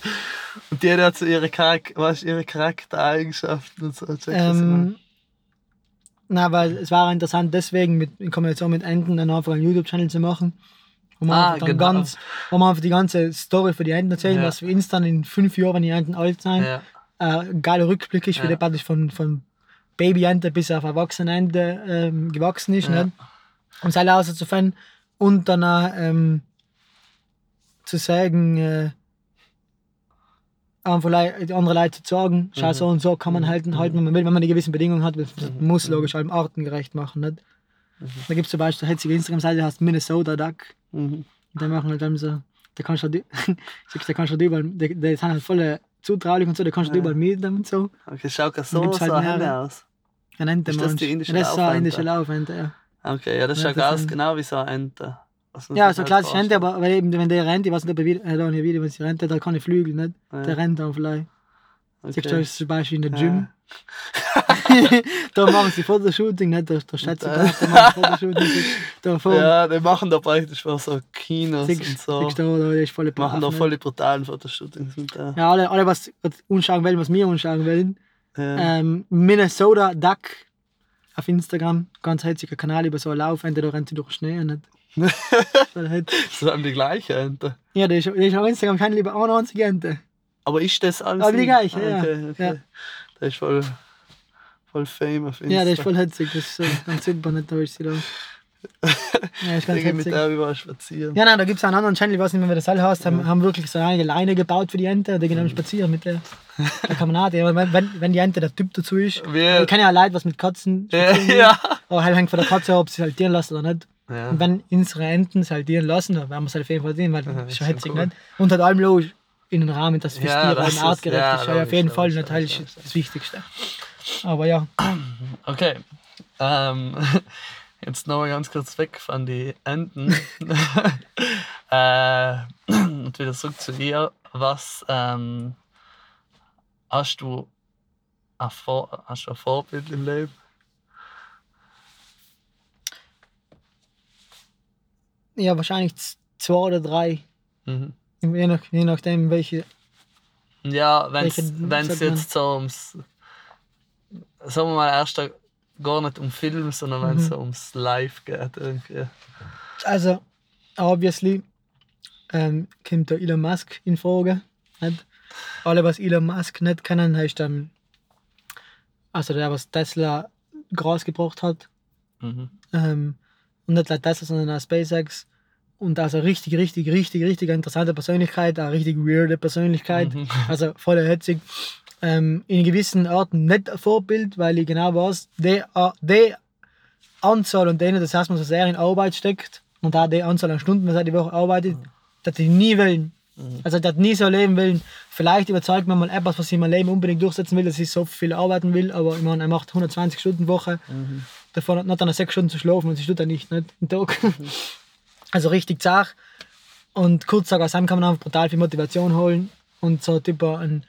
Und jeder hat so ihre, Charak weißt, ihre Charaktereigenschaften und so. Ähm, na, weil es war interessant deswegen, mit, in Kombination mit einfach einen YouTube-Channel zu machen. Wo man, ah, genau. ganz, wo man einfach die ganze Story für die Enten erzählen, ja. was für uns dann in fünf Jahren, wenn die Enten alt sind, ja. äh, ein geiler Rückblick ist, wie der praktisch von, von Baby-Ente bis auf Erwachsene-Ente ähm, gewachsen ist. Ja. Nicht? Um es alle auszufinden und dann auch ähm, zu sagen, äh, andere Leute zu sagen, schau mhm. so und so kann man mhm. halten, halten, wenn man will, wenn man die gewissen Bedingungen hat, mhm. muss logisch allem artengerecht machen. Nicht? Mhm. Da gibt es zum Beispiel eine hetzige Instagram-Seite, die heißt Minnesota Duck. Mhm. Und die machen halt dann so, da kannst du, da kannst du überall, die, die sind halt voll zutraulich und so, da kannst du ja. überall mitnehmen und so. Okay, schaut das so, so halt aus. Eine Ente, ist das die indische Das ist so eine indische Laufente, ja. Okay, ja, das schaut aus genau wie so eine Ente. Ja, so klassisch Ente, aber weil eben, wenn der rennt, ich weiß nicht, ob er äh, da wieder, wenn sie rennt, der hat keine Flügel, nicht? Ja. Der rennt dann vielleicht. Okay. Siehst du, zum Beispiel in der Gym. Ja. da machen sie Fotoshooting, nicht? Da, da schätze ich, da machen Fotoshooting. Da ja, die machen da praktisch für so Kinos Siehst, und so. Siehst du, da ist voll machen da voll die brutalen Fotoshootings mit der. Ja, alle, alle was anschauen wollen, was wir anschauen wollen. Ja. Ähm, Minnesota Duck auf Instagram, ganz herziger Kanal über so einen Lauf, entweder rennt sie durch Schnee nicht. das haben die gleiche Ente. Ja, der ist, der ist auf Instagram keine lieber eine einzige Ente. Aber ist das alles? Aber die gleiche, ja. Okay, okay. ja. Der ist voll voll Fame auf Insta. Ja, der ist voll hetzig, das ist so, sieht man nicht, da ist sie da. Ja, ist ganz mit der überall spazieren. Ja, nein, da gibt es einen anderen Channel, ich weiß nicht mehr, wer das alle heißt, haben, ja. haben wirklich so eine Leine gebaut für die Ente, die gehen dann spazieren mit der. Da kann man auch, wenn, wenn die Ente der Typ dazu ist. Wir, ich kann ja leid, was mit Katzen ja, ja. Aber halt hängt von der Katze ab, ob sie halt saltieren lassen oder nicht. Ja. Und wenn unsere Enten saltieren lassen, dann werden wir es halt auf jeden Fall sehen, weil das ist schon hetzig, cool. nicht? Und halt allem los in den Rahmen, dass fürs ja, Tier das artgerecht ist, ja, ist auf jeden Fall natürlich das Wichtigste. Aber ja. Okay. Ähm, jetzt noch mal ganz kurz weg von den Enten. äh, und wieder zurück zu dir. Was ähm, hast, du ein Vor hast du ein Vorbild im Leben? Ja, wahrscheinlich zwei oder drei. Mhm. Je, nach, je nachdem, welche. Ja, wenn es jetzt so ums sagen wir mal, erst gar nicht um Film, sondern wenn es mhm. ums Live geht. Irgendwie. Also, obviously ähm, kommt der Elon Musk in Frage. Nicht? Alle, was Elon Musk nicht kennen, heißt dann, also der, was Tesla groß gebracht hat. Mhm. Ähm, und nicht nur Tesla, sondern auch SpaceX. Und also richtig, richtig, richtig, richtig interessante Persönlichkeit, eine richtig weirde Persönlichkeit. Mhm. Also voll herzig. Ähm, in gewissen Orten nicht ein Vorbild, weil ich genau weiß, die, die Anzahl und denen, das heißt, man so sehr in Arbeit steckt und auch die Anzahl an Stunden, was er die Woche arbeitet, mhm. dass ich nie will. Mhm. Also, das nie so leben will. Vielleicht überzeugt man mal etwas, was ich in meinem Leben unbedingt durchsetzen will, dass ich so viel arbeiten will, aber ich meine, er macht 120 Stunden Woche. Mhm. Davon hat er sechs Stunden zu schlafen und sie tut er nicht, nicht am Tag. Mhm. Also richtig zart. Und kurz gesagt, aus einem kann man einfach brutal viel Motivation holen und so typ ein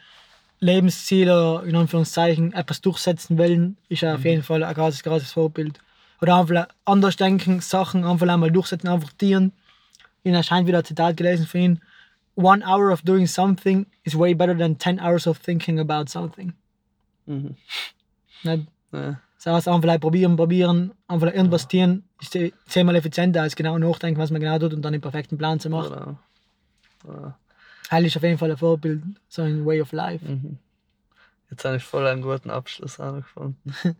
Lebensziel oder in Anführungszeichen etwas durchsetzen wollen, ist ja auf mhm. jeden Fall ein großes, großes Vorbild. Oder einfach anders denken, Sachen einfach einmal durchsetzen, einfach tieren. Ihnen erscheint wieder ein Zitat gelesen von ihm one hour of doing something is way better than 10 hours of thinking about something. Mhm. Nicht? Ja. Das heißt, einfach probieren, probieren, einfach investieren, ist zehnmal effizienter als genau nachdenken, was man genau tut und dann den perfekten Plan zu machen. Genau. Ja. Heil ist auf jeden Fall ein Vorbild, so ein Way of Life. Mhm. Jetzt habe ich voll einen guten Abschluss angefunden.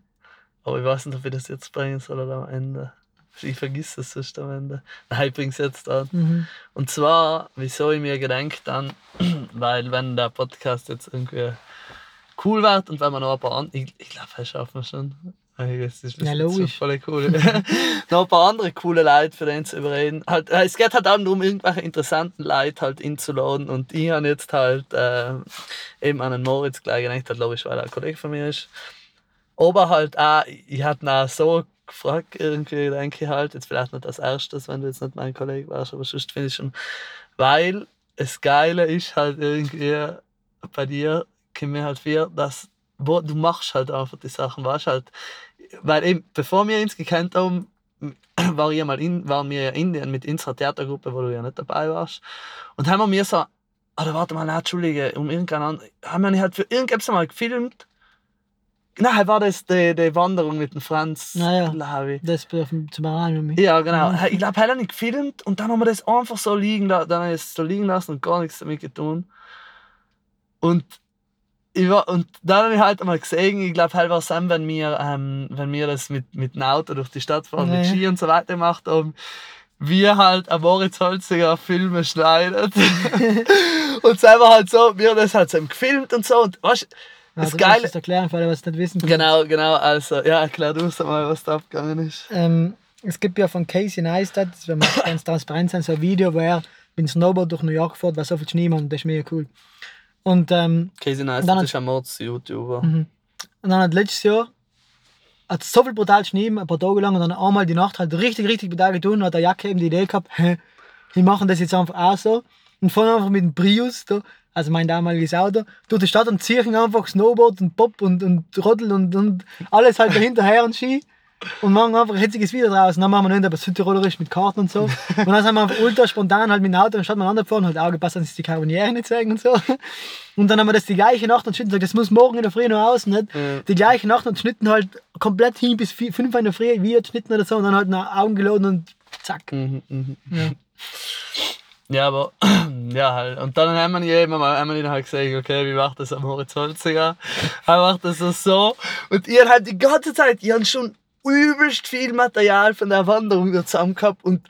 Aber ich weiß nicht, ob ich das jetzt bringen soll oder am Ende. Ich vergesse es sonst am Ende. Nein, ich bringe es jetzt an. Mhm. Und zwar, wieso ich mir gedenkt dann, weil wenn der Podcast jetzt irgendwie cool wird und wenn man noch ein paar andere, ich, ich glaube, das schaffen wir schon. Das ist ja, logisch. voll cool. noch ein paar andere coole Leute für den zu überreden. Halt, äh, es geht halt auch darum, irgendwelche interessanten Leute halt einzuladen. Und ich habe jetzt halt äh, eben an den Moritz gleich gedacht, halt, logisch, weil er ein Kollege von mir ist. Aber halt auch, ich hatte ihn so gefragt, irgendwie, denke ich halt, jetzt vielleicht nicht als erstes, wenn du jetzt nicht mein Kollege warst, aber sonst finde ich schon, weil das Geile ist halt irgendwie bei dir, kommt mir halt viel, dass wo, du machst halt einfach die Sachen, weißt halt, weil eben, bevor wir uns gekannt haben, war ich mal in, waren wir in Indien mit unserer Theatergruppe, wo du ja nicht dabei warst, und haben wir mir so, oder warte mal, nein, Entschuldige, um irgendeinen, haben wir halt für irgendetwas mal gefilmt, Nein, war das die, die Wanderung mit dem Franz naja, Das zum Aran Ja, genau. Ich glaube, er hat nicht gefilmt und dann haben wir das einfach so liegen lassen, dann haben es so liegen lassen und gar nichts damit getan. Und war, und dann habe ich halt einmal gesehen, ich glaube, war es dann, wenn wir, ähm, wenn wir das mit, mit dem Auto durch die Stadt fahren, nee. mit Ski und so weiter gemacht haben, wie halt ein Moritz Holziger Filme schneidet. und selber halt so, wir haben das halt so gefilmt und so. Und weißt, das Geile. Das erklären, für alle, was nicht wissen. Genau, genau. Also, ja, erklär du uns mal, was da abgegangen ist. Ähm, es gibt ja von Casey Neistat, wenn wir ganz transparent sind, so ein Video, wo er mit dem Snowboard durch New York fährt, weil so viel Schnee hat, das ist mega cool. Und, ähm, Casey Neistat ist ein Mords-YouTuber. Mhm. Und dann hat letztes Jahr hat so viel brutal Schnee, ein paar Tage lang, und dann einmal die Nacht halt richtig, richtig brutal getan, hat der Jacke eben die Idee gehabt, wir machen das jetzt einfach auch so. Und fahren einfach mit dem Prius da also mein damaliges Auto, durch die Stadt und ziehen einfach Snowboard und Pop und, und Roddel und, und alles halt dahinterher und Ski. Und machen einfach ein hitziges Video draus. Und dann machen wir nicht, aber Südtirolerisch mit Karten und so. Und dann sind wir einfach ultra spontan halt mit dem Auto und statt mal gefahren, halt auch gepasst, dass sich die Karboniere nicht zeigen und so. Und dann haben wir das die gleiche Nacht und schnitten, das muss morgen in der Früh noch aus, nicht? Ja. Die gleiche Nacht und schnitten halt komplett hin bis 5 in der Früh, wie geschnitten oder so, und dann halt nach Augen geladen und zack. Mhm, mh. ja. Ja, aber ja halt. Und dann haben wir eben mal haben wir halt gesagt, okay, wie macht das am Moritz Holziger? Er macht das so. Und ihr halt die ganze Zeit, ihr habt schon übelst viel Material von der Wanderung zusammen gehabt und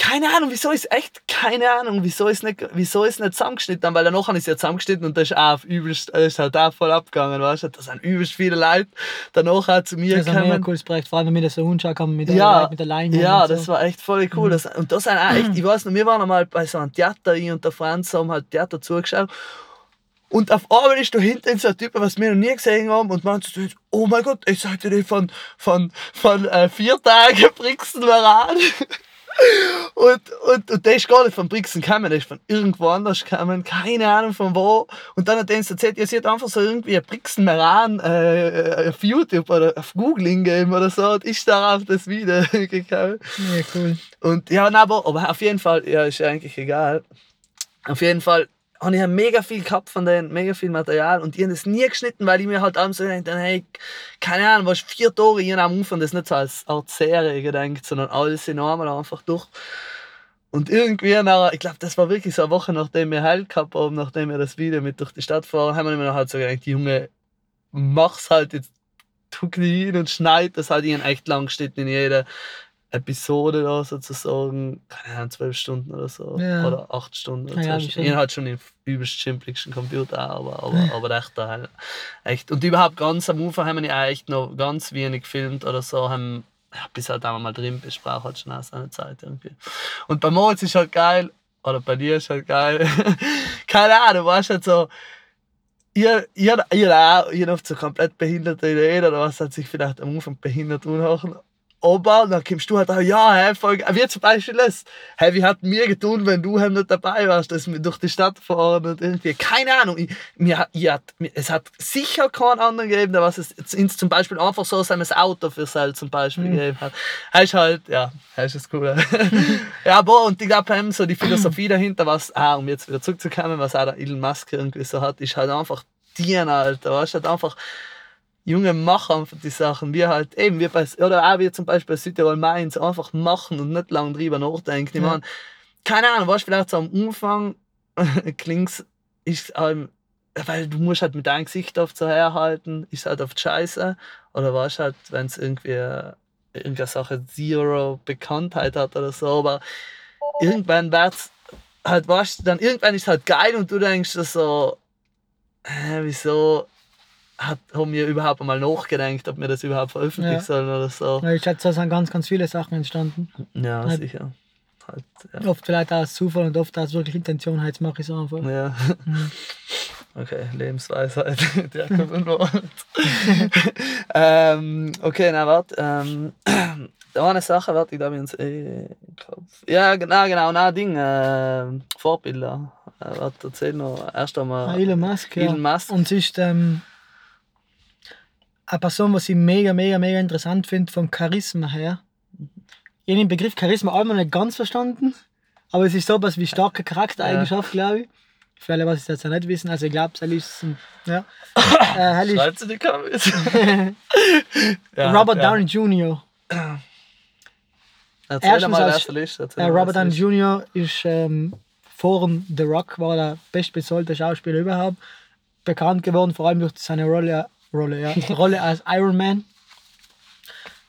keine Ahnung, wieso ist echt keine Ahnung, wieso ist nicht, wieso ist nicht zusammengeschnitten, weil danach ist es ja zusammengeschnitten und das ist auch übelst, das ist halt auch voll abgegangen, weißt du, da sind übelst viele Leute danach auch zu mir gekommen. Das ist ein cooles Projekt, vor allem wenn wir das so anschauen kann mit der, ja, mit der Leine. Ja, das so. war echt voll cool. Mhm. Das, und das sind auch echt, ich weiß noch, wir waren einmal bei so einem Theater, ich und der Franz haben halt Theater zugeschaut und auf einmal ist da hinten so ein Typ, was wir noch nie gesehen haben, und meinte so, oh mein Gott, ich sagte dir von, von, von äh, vier Tagen Brixen an. Und, und, und der ist gar nicht von Brixen gekommen, der ist von irgendwo anders gekommen, keine Ahnung von wo. Und dann hat er uns erzählt, ihr seht einfach so irgendwie ein Brixen Meran äh, auf YouTube oder auf Google hingeben oder so und ist darauf das Video gekommen. Ja, cool. Und ja, aber, aber auf jeden Fall, ja, ist eigentlich egal. Auf jeden Fall habe ich mega viel gehabt von denen, mega viel Material und die haben das nie geschnitten, weil ich mir halt abends so gedacht hey, keine Ahnung, was vier Tore ich am Anfang das nicht so als Art Serie gedacht, sondern alles in einmal einfach durch. Und irgendwie, nach, ich glaube, das war wirklich so eine Woche, nachdem wir Heil gehabt haben, nachdem wir das Video mit durch die Stadt fahren, haben wir mir halt so gedacht, Junge, mach's halt jetzt, tuck dich hin und schneid das halt in echt lang steht in jeder Episode da sozusagen, keine Ahnung, zwölf Stunden oder so. Ja. Oder acht Stunden. Oder ja, ja, ich halt schon den übelst schimpfligsten Computer, aber, aber, aber echt, halt, echt. Und überhaupt ganz am Ufer haben wir ja echt noch ganz wenig gefilmt oder so, haben ja, bis halt einmal mal drin bist, braucht halt schon auch seine Zeit irgendwie. Und bei Moritz ist halt geil, oder bei dir ist halt geil, keine Ahnung, du warst halt so, ihr, ihr, ihr auch, ihr habt so komplett behinderte Ideen oder was hat sich vielleicht am Anfang behindert unhachen aber dann kommst du halt auch, ja, hey, voll, wie zum Beispiel das, hey, wie hat mir getan, wenn du halt nicht dabei warst, dass wir durch die Stadt fahren und irgendwie, keine Ahnung, ich, mir, ich hat, es hat sicher keinen anderen gegeben, der was es ins, zum Beispiel einfach so sein Auto für Seil zum Beispiel mhm. gegeben hat. Ist halt, ja, ist das cool. ja, aber, und ich glaube, so die Philosophie dahinter, was, ah, um jetzt wieder zurückzukommen, was auch der Elon Musk irgendwie so hat, ist halt einfach dienen, Alter, weißt halt einfach, Junge, mach einfach die Sachen. Wir halt eben, wir bei, oder auch wir zum Beispiel bei Südtirol Mainz einfach machen und nicht lange drüber nachdenken. Ich meine, keine Ahnung, was vielleicht so am Anfang klingt, ist ähm, weil du musst halt mit deinem Gesicht oft so herhalten, ist halt oft scheiße. Oder was halt, wenn es irgendwie irgendeine Sache Zero Bekanntheit hat oder so, aber irgendwann wird's halt, was, dann irgendwann ist es halt geil und du denkst so, äh, wieso hat, haben wir überhaupt mal nachgedacht, ob wir das überhaupt veröffentlichen ja. sollen oder so. Ja, ich schätze, da sind ganz, ganz viele Sachen entstanden. Ja, halt, sicher. Halt, ja. Oft vielleicht aus Zufall und oft aus wirklich Intention, jetzt mache ich es einfach. Ja. Mhm. Okay, Lebensweisheit, der kommt ähm, Okay, na warte. Ähm, eine Sache, warte, ich glaube, ich eh Kopf. Ja, genau, genau, na Ding, äh, Vorbilder. Äh, warte, erzähl noch. Erst einmal. Ah, Elon Musk, Elon ja. Musk. Und es ist, ähm, eine Person, was ich mega, mega, mega interessant finde, vom Charisma her. Ich habe den Begriff Charisma auch noch nicht ganz verstanden, aber es ist so etwas wie starke Charaktereigenschaft, ja. glaube ich. Für alle, was es jetzt nicht wissen, also ich glaube, es ist ein, ja. äh, Schreibst du die ja, Robert ja. Downey Jr. Erzähl Erstens mal, als, Liste. Äh, Robert Downey Jr. ist ähm, vor The Rock war der bestbezahlte Schauspieler überhaupt. Bekannt geworden, vor allem durch seine Rolle Rolle, ja. Rolle als Iron Man.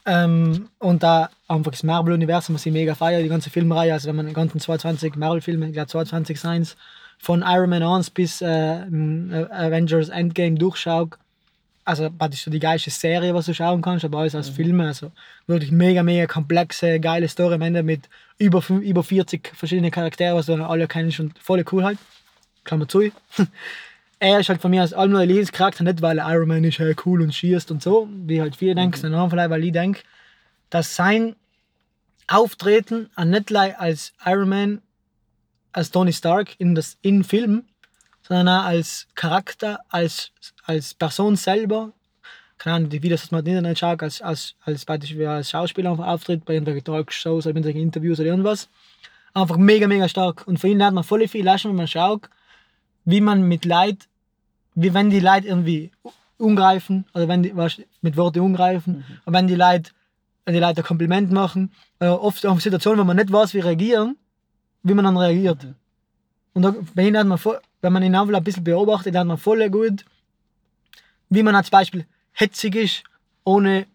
Ähm, und da einfach das Marvel-Universum, was ich mega feiere, die ganze Filmreihe, also wenn man die ganzen 22 Marvel-Filme, ich glaube 22 Signs, von Iron Man 1 bis äh, Avengers Endgame durchschaut, also praktisch so die geilste Serie, was du schauen kannst, aber alles als mhm. Filme, also wirklich mega, mega komplexe, geile Story am Ende mit über, über 40 verschiedenen Charakteren, was du dann alle kennst und volle Coolheit. Klammer zu. er ist halt von mir als allem nur ein Lebenscharakter, nicht weil Iron Man ist, halt cool und schießt und so, wie halt viele denken, mhm. sondern vielleicht, weil ich denke, dass sein Auftreten an nicht als Iron Man, als Tony Stark in das in Film, sondern auch als Charakter, als, als Person selber, keine Ahnung, die Videos, das man im Internet schaut, als, als, als, als Schauspieler auftritt, bei irgendwelchen Talkshows oder irgendwelchen Interviews oder irgendwas. Einfach mega, mega stark. Und von ihm lernt man voll viel, wenn man schaut, wie man mit Leid wie wenn die Leute irgendwie umgreifen, oder wenn die was, mit Worten umgreifen, mhm. und wenn die Leute, wenn die Leute ein Kompliment machen, äh, oft auch Situationen, wo man nicht weiß, wie reagieren, wie man dann reagiert. Mhm. Und da, bei ihnen hat man voll, wenn man ihn einfach ein bisschen beobachtet, hat man voll gut, wie man als Beispiel hetzig ist, ohne,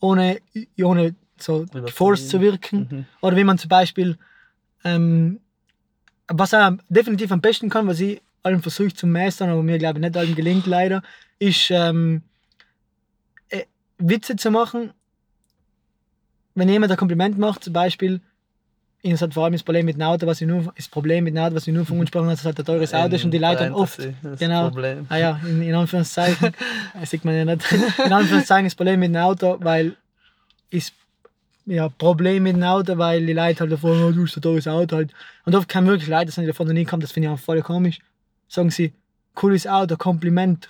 ohne, ohne so Force zu wirken. Mhm. Oder wie man zum Beispiel, ähm, was er definitiv am besten kann, was ich allem versucht zu meistern, aber mir glaube ich nicht allen gelingt leider, ist ähm, äh, Witze zu machen. Wenn jemand ein Kompliment macht, zum Beispiel, ich hat vor allem das Problem mit dem Auto, was ich nur, das Problem mit dem Auto, was ich nur von gesprochen habe, dass es halt ein teures Auto ist und die Leute dann oft, genau, Problem. ah ja, in, in Anführungszeichen, das sieht man ja nicht, in Anführungszeichen das Problem mit dem Auto, weil ist ja, Problem mit dem Auto, weil die Leute halt davon, oh, du hast ein teures Auto halt. Und oft kann wirklich Leute, dass die davon nie kommen, das finde ich auch voll komisch sagen sie, cooles Auto, Kompliment.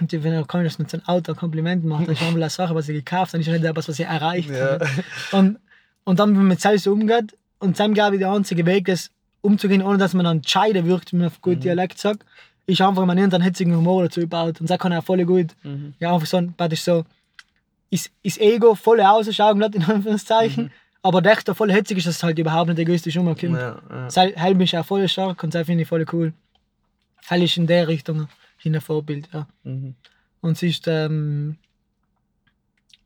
Und wenn er kann, dass man sein Auto ein Kompliment macht, dann ist eine Sache, was er gekauft hat, ist nicht etwas, was er erreicht ja. Und, und dann, wenn man mit selbst umgeht, und dann glaube ich, der einzige Weg ist, umzugehen, ohne dass man dann scheide wirkt, wie man auf gut Mhm. Dialekt sagt, ist einfach mal irgendeinen hitzigen Humor dazu gebaut. Und das kann er voll gut. Mhm. Ja, einfach so, praktisch so, ist, ist Ego voll ausschauen in Anführungszeichen, aber der da voll hitzig ist, dass es halt überhaupt nicht egoistisch umkommt. Ja, ja. Das hält mich auch voll stark und das finde ich voll cool. Halt ist in der Richtung hin ein Vorbild, ja. Mhm. Und sie ist, ähm,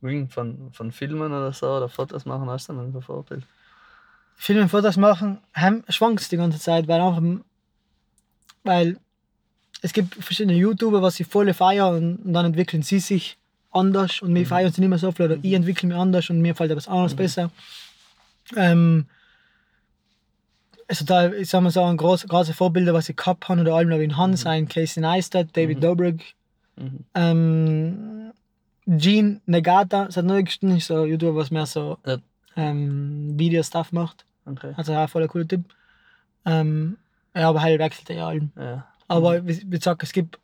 Wegen von, von Filmen oder so oder Fotos machen hast du dann ein Vorbild. Filme und Fotos machen, schwankt die ganze Zeit, weil einfach, weil es gibt verschiedene YouTuber, was sie voll feiern und, und dann entwickeln sie sich anders und wir feiern sie nicht mehr so viel oder ich entwickle mich anders und mir fällt etwas anderes besser. Ähm, also da, ich sag mal so, ein große, große Vorbilder, was ich gehabt habe, oder allem noch in Hans sein, Casey Neistat, David Dobrik, Mhm. ähm, Gene Negata, seit neuestem ist so ein YouTuber, was mehr so ähm, Video-Stuff macht. Okay. Also auch voll ein cooler Typ. Ähm, ja, aber halt wechselt er ja allem. Ja. Aber wie gesagt, es gibt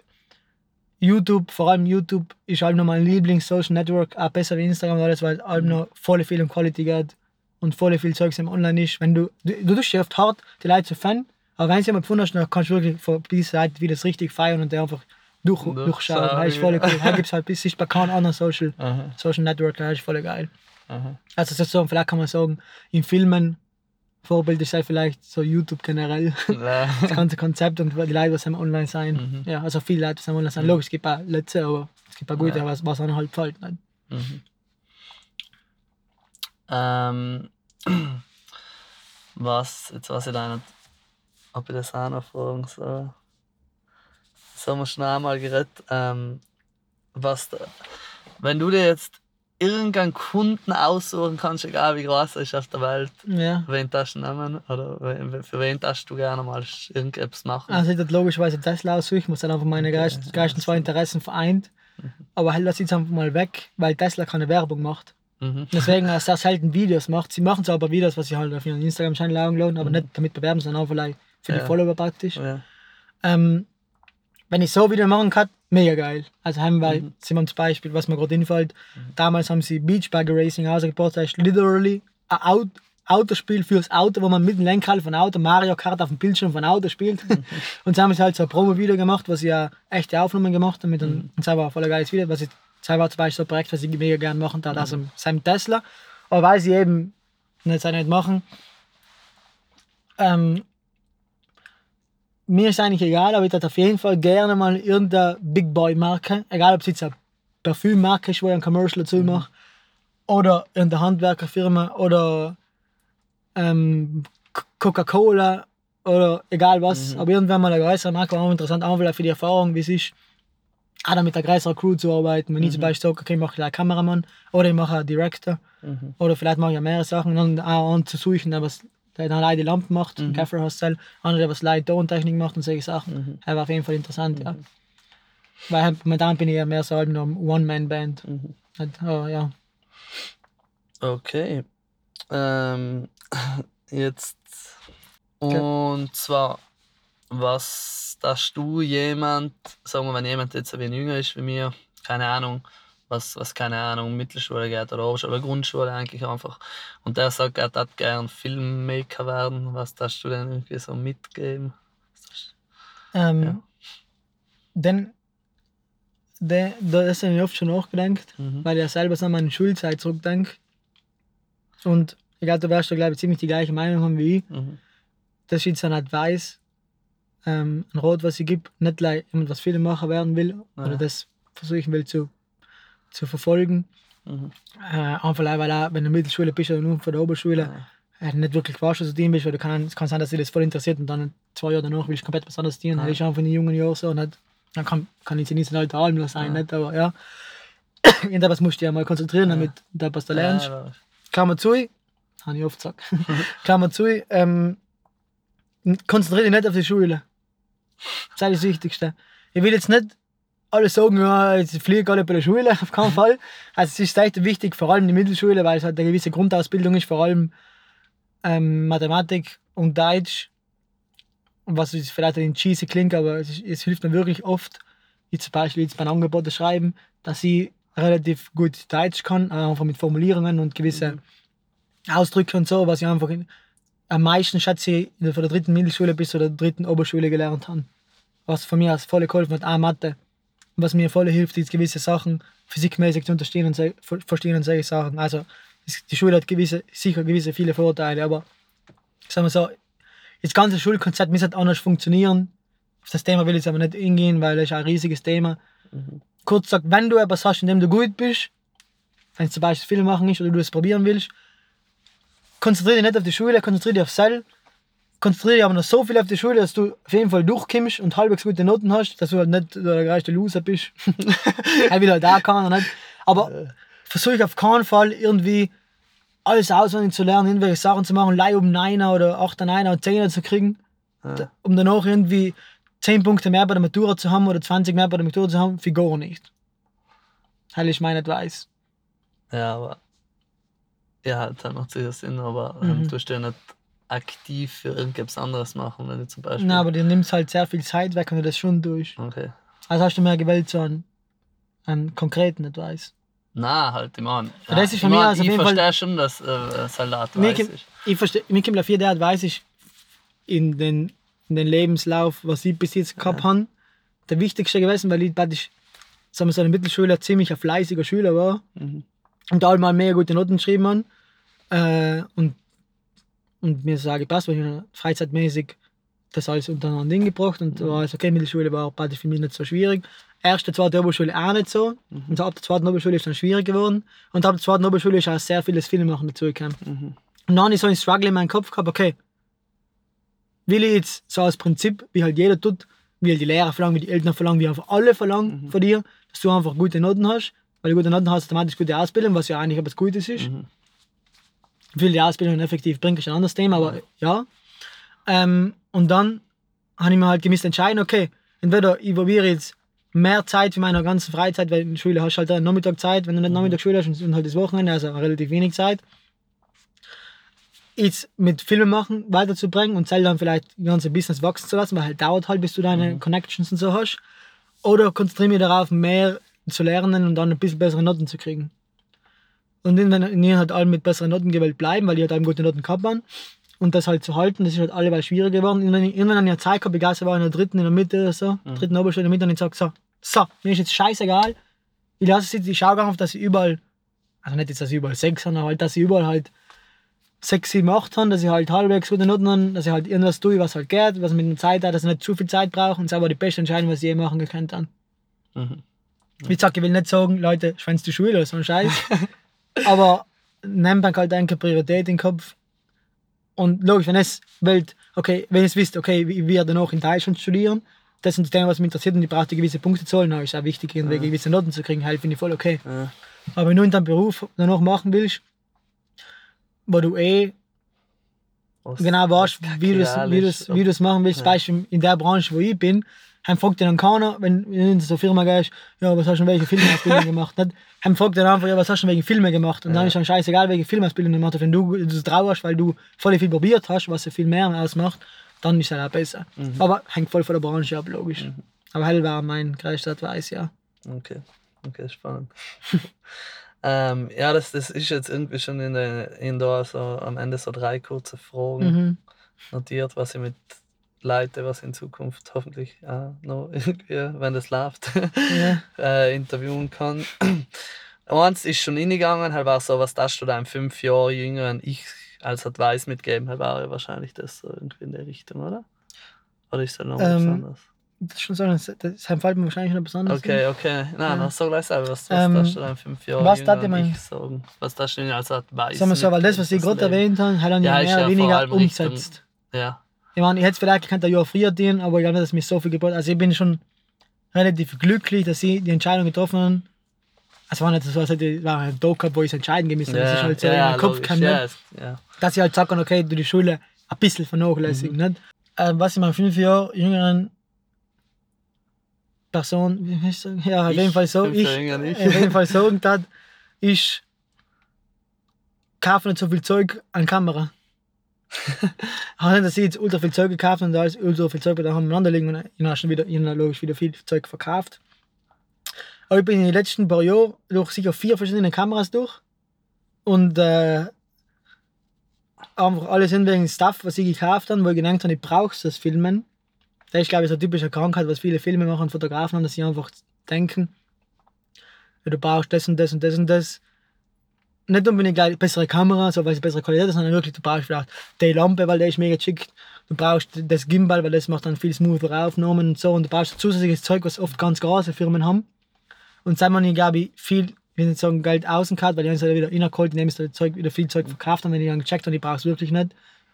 YouTube, vor allem YouTube ist halt noch mein Lieblings-Social Network, auch besser wie Instagram alles, weil allem noch voll viel um Quality geht und voll viel Zeugs im Online ist. Wenn du, du, du tust ja oft hart, die Leute zu fan, aber wenn sie jemand gefunden hast, dann kannst du wirklich von dieser Seite wieder das richtig feiern und der einfach durch, Durchschauen, durchschauen. Das ist voll cool. Da gibt es halt bis bei keinem anderen Social, Aha. Social Network, das ist voll geil. Aha. Also das ist so, vielleicht kann man sagen, in Filmen Vorbild ist halt vielleicht so YouTube generell. Ja. Das ganze Konzept und die Leute, am online sein. Mhm. Ja, also viele Leute, am online sein. Logisch, es gibt auch letzte, aber es gibt auch gute, Ja. was, was einem halt gefällt. Mhm. Ähm, was, jetzt weiß ich da nicht, ob ich das auch noch fragen soll. Das haben wir schon einmal geredet. Ähm, was da, wenn du dir jetzt irgendeinen Kunden aussuchen kannst, egal wie groß er ist auf der Welt, Ja. wen darfst du nehmen? Oder wen- für wen darfst du gerne mal irgendetwas machen? Also ich das logischerweise Tesla aussuchen, muss dann einfach meine Geisten zwei Interessen vereint. Mhm. Aber halt lass jetzt einfach mal weg, weil Tesla keine Werbung macht. Mhm. Deswegen er sehr selten Videos macht. Sie machen zwar aber Videos, was sie halt auf ihren Instagram-Channel laden, aber nicht damit bewerben, sondern auch vielleicht für die Mhm. Ja. Follower praktisch. Ja. Ähm, wenn ich so Video machen kann, mega geil. Also haben wir, Mhm. sind wir zum Beispiel, was mir gerade einfällt, damals haben sie Beach Buggy Racing ausgebaut, das ist literally ein Auto, Autospiel fürs Auto, wo man mit dem Lenkrad von Auto Mario Kart auf dem Bildschirm von Auto spielt. und so haben sie halt so ein Promo-Video gemacht, wo sie ja echte Aufnahmen gemacht haben. Mit einem, Und das war ein voll geiles Video, was ich, das war zum Beispiel so ein Projekt, was ich mega gerne machen darf, also seinem Tesla. Aber weil sie eben nicht, nicht machen, ähm, mir ist eigentlich egal, aber ich hätte auf jeden Fall gerne mal irgendeine Big Boy Marke, egal ob es jetzt eine Parfümmarke ist, wo ich ein Commercial dazu mache, oder irgendeine Handwerkerfirma oder ähm, Coca-Cola oder egal was, aber irgendwann mal eine größere Marke, war auch interessant, auch vielleicht für die Erfahrung, wie es ist, auch dann mit einer größeren Crew zu arbeiten. Wenn ich zum Beispiel sage, okay, ich mache einen Kameramann oder ich mache einen Director Mhm. oder vielleicht mache ich mehrere Sachen und dann auch einen zu suchen, der was der dann allein die Lampen macht, mhm. Gaffer Hostel, einer, der was leider Tontechnik macht und solche Sachen. Mhm. Das war auf jeden Fall interessant, ja. Weil halt momentan bin ich ja mehr so halt noch One-Man-Band. Mhm. Oh, ja. Okay. Ähm, jetzt. Und zwar, was darfst du jemand, sagen wir, wenn jemand jetzt ein wenig jünger ist wie mir, keine Ahnung, was, was keine Ahnung, Mittelschule geht oder Oberschule oder Grundschule eigentlich einfach, und der sagt, er hat gern Filmmaker werden, was darfst du denn irgendwie so mitgeben? Ähm, Ja. Dann, der, da ist mir oft schon nachgedacht, Mhm. weil ich ja selber an meine Schulzeit zurückdenke. Und ich glaube, du wirst da, glaube ich, ziemlich die gleiche Meinung haben wie ich. Mhm. Das ist jetzt ein Advice, ähm, ein Rat, was ich gebe, nicht gleich jemand, was Filmemacher werden will Ja. oder das versuchen will zu, zu verfolgen. Mhm. Äh, einfach weil auch, wenn du in der Mittelschule bist oder nur von der Oberschule, Ja. äh, nicht wirklich weißt, was du dienen bist, weil du kann, es kann sein, dass dich das voll interessiert und dann zwei Jahre danach willst du komplett was anderes dienen. Ja. Das ist einfach in den jungen Jahren so. Und nicht, dann kann, kann ich nicht so alter Alm sein, Ja. nicht, aber ja. Irgendwas musst du ja mal konzentrieren, damit du da was du lernst. Ja, Klammer zu, habe ich oft gesagt. Klammer zu, ähm, konzentriere dich nicht auf die Schule. Das ist das Wichtigste. Ich will jetzt nicht alle sagen, ja, jetzt fliege ich alle bei der Schule, auf keinen Fall. Also es ist echt wichtig, vor allem die Mittelschule, weil es halt eine gewisse Grundausbildung ist, vor allem ähm, Mathematik und Deutsch. Was jetzt vielleicht in cheesy klingt, aber es, ist, es hilft mir wirklich oft, wie zum Beispiel jetzt beim Angebot schreiben, dass ich relativ gut Deutsch kann, äh, einfach mit Formulierungen und gewisse Ausdrücke und so, was ich einfach in, am meisten schätze ich von der dritten Mittelschule bis zur dritten Oberschule gelernt habe. Was von mir als voll geholfen hat, auch Mathe. Was mir voll hilft, ist gewisse Sachen physikmäßig zu unterstehen und verstehen und solche Sachen. Also es- die Schule hat gewisse, sicher gewisse viele Vorteile, aber sagen wir so, das ganze Schulkonzept muss halt anders funktionieren. Auf das Thema will ich jetzt aber nicht hingehen, weil das ist ein riesiges Thema. Kurz gesagt, wenn du etwas hast, in dem du gut bist, wenn es zum Beispiel Film machen ist oder du es probieren willst, konzentriere dich nicht auf die Schule, konzentriere dich auf Cell. Konzentriere dich aber noch so viel auf die Schule, dass du auf jeden Fall durchkommst und halbwegs gute Noten hast, dass du halt nicht der größte Loser bist. halt da kann oder nicht. Aber versuche auf keinen Fall irgendwie alles auswendig zu lernen, irgendwelche Sachen zu machen, Leih um 9 oder 8 9 oder 10 zu kriegen, Ja. um danach irgendwie 10 Punkte mehr bei der Matura zu haben oder 20 mehr bei der Matura zu haben, für gar nicht. Das ist mein Advice. Ja, aber. Ja, das macht sicher Sinn, aber ähm, Mhm. du musst ja nicht aktiv für irgendetwas anderes machen, wenn du zum Beispiel. Na, aber dir nimmt halt sehr viel Zeit weg, wenn du das schon durch. okay. Also hast du mehr gewählt so einen, einen konkreten Advice. Na, halt, ich meine. Ja, das ist ich mir mein, also Ich jeden Fall- verstehe schon, dass äh, Salat weiß ist. Ich verstehe, mir kommt auf jeder Advice ist in den, in den Lebenslauf, was ich bis jetzt gehabt habe, der wichtigste gewesen, weil ich praktisch, sagen wir so, in der Mittelschule ziemlich ein fleißiger Schüler war Mhm. und allmal mega gute Noten geschrieben habe. Äh, und, und mir sage ich, passt, weil ich freizeitmäßig das alles unter ein Ding gebracht und war alles okay, Mittelschule war praktisch für mich nicht so schwierig. Erste, zweite Oberschule auch nicht so. Und ab der zweiten Oberschule ist dann schwierig geworden. Und ab der zweiten Oberschule ist auch sehr vieles Filmemachen dazugekommen. Mhm. Und dann habe ich so ein Struggle in meinem Kopf gehabt, okay, will ich jetzt so als Prinzip, wie halt jeder tut, wie halt die Lehrer verlangen, wie die Eltern verlangen, wie einfach alle verlangen von dir, dass du einfach gute Noten hast, weil du gute Noten hast, automatisch gute Ausbildung, was ja eigentlich etwas Gutes ist. Mhm. Die Ausbildung effektiv bringt, ist ein anderes Thema, aber ja. Ähm, und dann habe ich mir halt gemisst entscheiden, okay, entweder ich probiere jetzt mehr Zeit für meine ganze Freizeit, weil in der Schule hast du halt dann Nachmittag Zeit, wenn du nicht Nachmittag Schule hast und- und halt das Wochenende, also relativ wenig Zeit. Jetzt mit Filmen machen weiterzubringen und selber dann vielleicht das ganze Business wachsen zu lassen, weil halt dauert halt, bis du deine Connections und so hast. Oder konzentriere mich darauf, mehr zu lernen und dann ein bisschen bessere Noten zu kriegen. Und in halt alle mit besseren Noten gewählt bleiben, weil die halt eben gute Noten gehabt haben. Und das halt zu halten, das ist halt alleweil schwieriger geworden. Irgendwann, irgendwann habe ich eine Zeit gehabt, egal, war in der dritten, in der Mitte oder so, dritten Oberschule in der Mitte, und ich sage so, so, mir ist jetzt scheißegal. Ich lasse es jetzt, ich schaue darauf, dass ich überall, also nicht jetzt, dass ich überall sechs habe, aber halt, dass ich überall halt sechs, sieben, acht habe, dass ich halt halbwegs gute Noten habe, dass ich halt irgendwas tue, was halt geht, was mit der Zeit hat, dass ich nicht zu viel Zeit brauche. Und war die beste Entscheidung, was ich je machen gekannt habe. Mhm. Wie gesagt, ich will nicht sagen, Leute, schwänzt die Schule oder so ein Scheiß. aber nehmt dann halt eine Priorität in den Kopf. Und logisch, wenn es wollt, okay, wenn es wisst, okay, ich werde noch in Deutschland studieren, das sind die Themen, was mich interessiert und ich brauche gewisse Punkte zahlen, dann ist es auch wichtig, irgendwie gewisse Noten zu kriegen, halt finde ich voll okay. Ja. Aber wenn du in deinem Beruf danach machen willst, wo du eh Was- genau weißt, wie du es kacke wie ist, du's, wie du's machen willst, Ja. zum Beispiel in der Branche, wo ich bin, dann fragt dann keiner, wenn du in so eine Firma gehst, ja, was hast du denn welche Filmausbildung gemacht? Nicht? Dann fragt dir einfach, ja, was hast du denn welche Filme gemacht? Und dann Ja. ist dann scheißegal, welche Filmausbildung du gemacht hast. Wenn du das trauerst, weil du voll viel probiert hast, was viel mehr ausmacht, dann ist es auch besser. Mhm. Aber hängt voll von der Branche ab, logisch. Aber hell war mein größter Advice, ja. Okay, okay, spannend. ähm, ja, das, das ist jetzt irgendwie schon in, der, in da so am Ende so drei kurze Fragen Mhm. notiert, was ich mit Leuten, was in Zukunft hoffentlich auch noch irgendwie, wenn das läuft, ja. äh, interviewen kann. Eins ist schon hingegangen, halt war so, was das du deinem fünf Jahre jüngeren Ich als Advice mitgeben, halt war ja wahrscheinlich das so irgendwie in der Richtung, oder? Oder ist das noch was Ähm, anderes? Das ist schon so, das, das fällt mir wahrscheinlich noch besonders. Okay, okay. Nein, Ja. sag gleich selber, was, was Ähm, darfst du deinem fünf Jahre was darf ich mein- sagen? Was du ihnen als Advice Sagen wir so, weil das, was ich gerade erwähnt habe, hat dann Ja, mehr oder weniger umgesetzt. Ja, Ich meine, ich hätte es vielleicht ein Jahr früher dienen, aber ich glaube nicht, dass mir so viel gebracht Also ich bin schon relativ glücklich, dass ich die Entscheidung getroffen habe. Es war nicht so, als hätte ich war ein Tag gehabt, wo ich es entscheiden habe. ja, Es ist halt so ja, in ja, meinen Kopf gekommen, ja, ne? es- ja. dass ich halt sagen okay, du die Schule ein bisschen vernachlässigen. Mhm. Nicht? Ähm, was ich meiner fünf Jahre jüngeren Person, wie heißt das? ja, auf Ich, jeden Fall so, ich, ich. auf jeden Fall sagen hat, ist, kaufe nicht so viel Zeug an Kamera. Nicht, dass ich jetzt ultra viel Zeug gekauft und da ist ultra viel Zeug bei umeinander liegen und ich habe schon wieder, ich habe logisch wieder viel Zeug verkauft. Aber ich bin in den letzten paar Jahren durch sicher vier verschiedene Kameras durch und äh, einfach alles in wegen Stuff, was ich gekauft habe, wo ich gedacht habe, ich brauche das Filmen. Das ist, glaube ich, so eine typische Krankheit, was viele Filme machen, Fotografen haben, dass sie einfach denken, du brauchst das und das und das und das. Nicht unbedingt gleich bessere Kamera, so weil es bessere Qualität ist, sondern wirklich, du brauchst vielleicht die Lampe, weil der ist mega schick. Du brauchst das Gimbal, weil das macht dann viel smoother Aufnahmen und so. Und du brauchst zusätzliches Zeug, was oft ganz große Firmen haben. Und seit man, ich glaube, viel ich will nicht sagen Geld außen gehabt, weil die haben es wieder innergeholt, indem sie Zeug, wieder viel Zeug verkauft haben, wenn die dann gecheckt haben, die brauchst du wirklich nicht.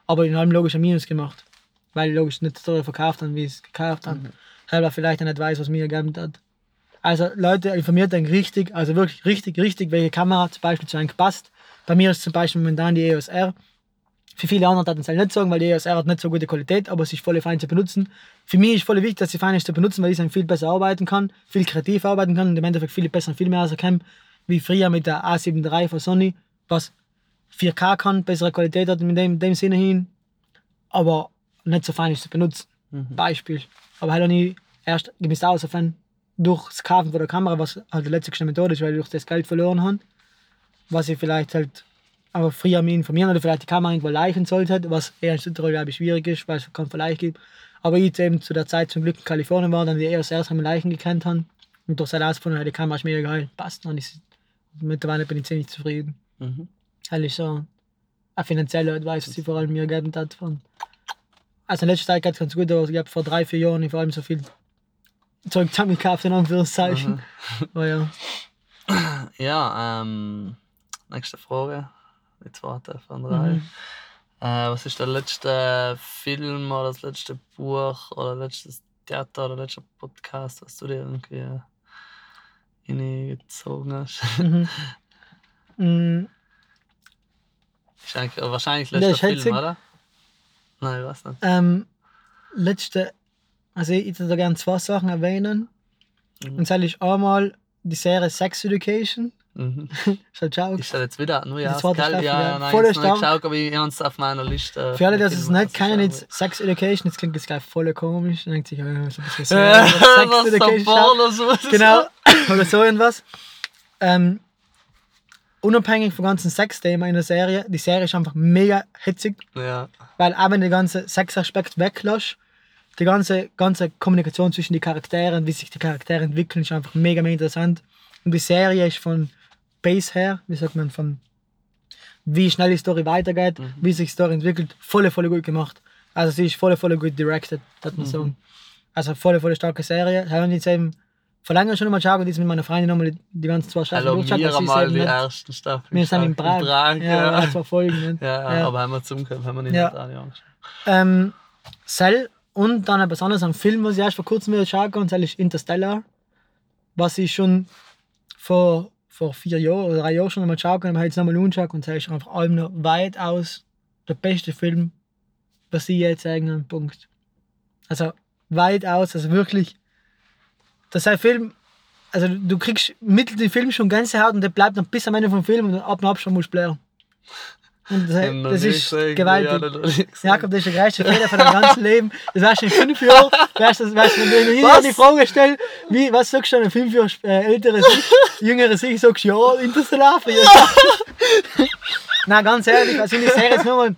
Aber die haben logisch ein Minus gemacht. Weil die logisch nicht so teuer verkauft haben, wie es gekauft haben. Mhm. Selber vielleicht nicht weiß, was mir gegeben hat. Also Leute, informiert euch richtig, also wirklich richtig, richtig, welche Kamera zum Beispiel zu euch passt. Bei mir ist zum Beispiel momentan die EOS R. Für viele andere hat es halt nicht sagen, weil die EOS R hat nicht so gute Qualität, aber sie ist voll fein zu benutzen. Für mich ist voll wichtig, dass sie fein ist zu benutzen, weil ich dann viel besser arbeiten kann, viel kreativ arbeiten kann und im Endeffekt viel besser und viel mehr rauskommen wie früher mit der A7 III von Sony, was 4K kann, bessere Qualität hat in dem, dem Sinne hin, aber nicht so fein ist zu benutzen. Mhm. Beispiel. Aber halt auch nie erst gemisst aus, durch das Kaufen von der Kamera, was halt die letzte Methode ist, weil ich durch das Geld verloren habe, was ich vielleicht halt aber früher mich informieren oder vielleicht die Kamera irgendwo leichen sollte, was eher in Südtirol, glaube ich, schwierig ist, weil es keinen Verleih gibt. Aber ich eben zu der Zeit zum Glück in Kalifornien war, dann die erst erst einmal Leichen gekannt haben und durch sein Ausgefunden die Kamera ist mega geil, passt. Und ich mittlerweile bin ich ziemlich zufrieden. Mhm. Ehrlich so. Ein finanzieller Advice, was sie vor allem mir gegeben hat. Von also in letzter Zeit geht es ganz gut, aber ich habe vor drei, vier Jahren vor allem so viel Zeug zusammengekauft, in Anführungszeichen. Mhm. Aber ja. Ja, ähm, nächste Frage. Die zweite von drei. Mhm. Äh, was ist der letzte Film oder das letzte Buch oder letztes Theater oder letzter Podcast, was du dir irgendwie hineingezogen hast. Mhm. eigentlich, wahrscheinlich letzter Film, oder? Nein, ich weiß nicht. Ähm, letzte, also ich würde gerne zwei Sachen erwähnen. Mhm. Und zwar ist einmal die Serie Sex Education. Mhm. Schaut schau. Ist das jetzt wieder? Nur ja, geil, ja, ja, nein, voll ich geschaut, aber ich es auf meiner Liste. Für alle, die es nicht kennen, jetzt Sex Education, jetzt klingt das gleich voll komisch. Dann denkt sich, ja, so ein bisschen Sex Education. So genau, oder so irgendwas. Ähm, unabhängig vom ganzen Sex-Thema in der Serie, die Serie ist einfach mega hitzig. Ja. Weil auch wenn der ganze Sexaspekt weglässt, die ganze, ganze Kommunikation zwischen den Charakteren, wie sich die Charaktere entwickeln, ist einfach mega, mega interessant. Und die Serie ist von Base her, wie sagt man, von wie schnell die Story weitergeht, mhm. wie sich die Story entwickelt, voll, voll gut gemacht. Also sie ist voll, voll gut directed, das man mhm. sagen. Also voll, voll starke Serie. Haben jetzt eben vor langem schon mal geschaut und jetzt mit meiner Freundin nochmal die, die ganzen zwei Staffeln durchgeschaut. Wir haben mal die nicht, ersten Staffeln Wir sind in Prag. In Prag ja, ja. zwei Folgen. Nicht? Ja, ja, aber haben wir zum haben wir nicht ja. angeschaut. Ähm, Cell und dann etwas anderes, ein Film, was ich erst vor kurzem wieder schauen konnte, ist Interstellar. Was ich schon vor vor vier Jahren oder drei Jahren schon einmal geschaut und habe jetzt nochmal angeschaut und es ist einfach allem noch weitaus der beste Film, was ich jetzt sagen Punkt. Also weitaus, also wirklich. Das ist ein Film, also du kriegst mittel den Film schon Gänsehaut und der bleibt noch bis am Ende vom Film und ab und ab schon musst du blären. Und das, das ist gewaltig. Jakob, das ist der größte Fehler von deinem ganzen Leben. Das weißt du in fünf Jahren, weißt du, du, wenn ich dir die Frage stelle, wie, was sagst du in fünf Jahren äh, älteres jüngeres Ich, sagst du ja, Interstellar. Nein, ganz ehrlich, also ich sehe jetzt nochmal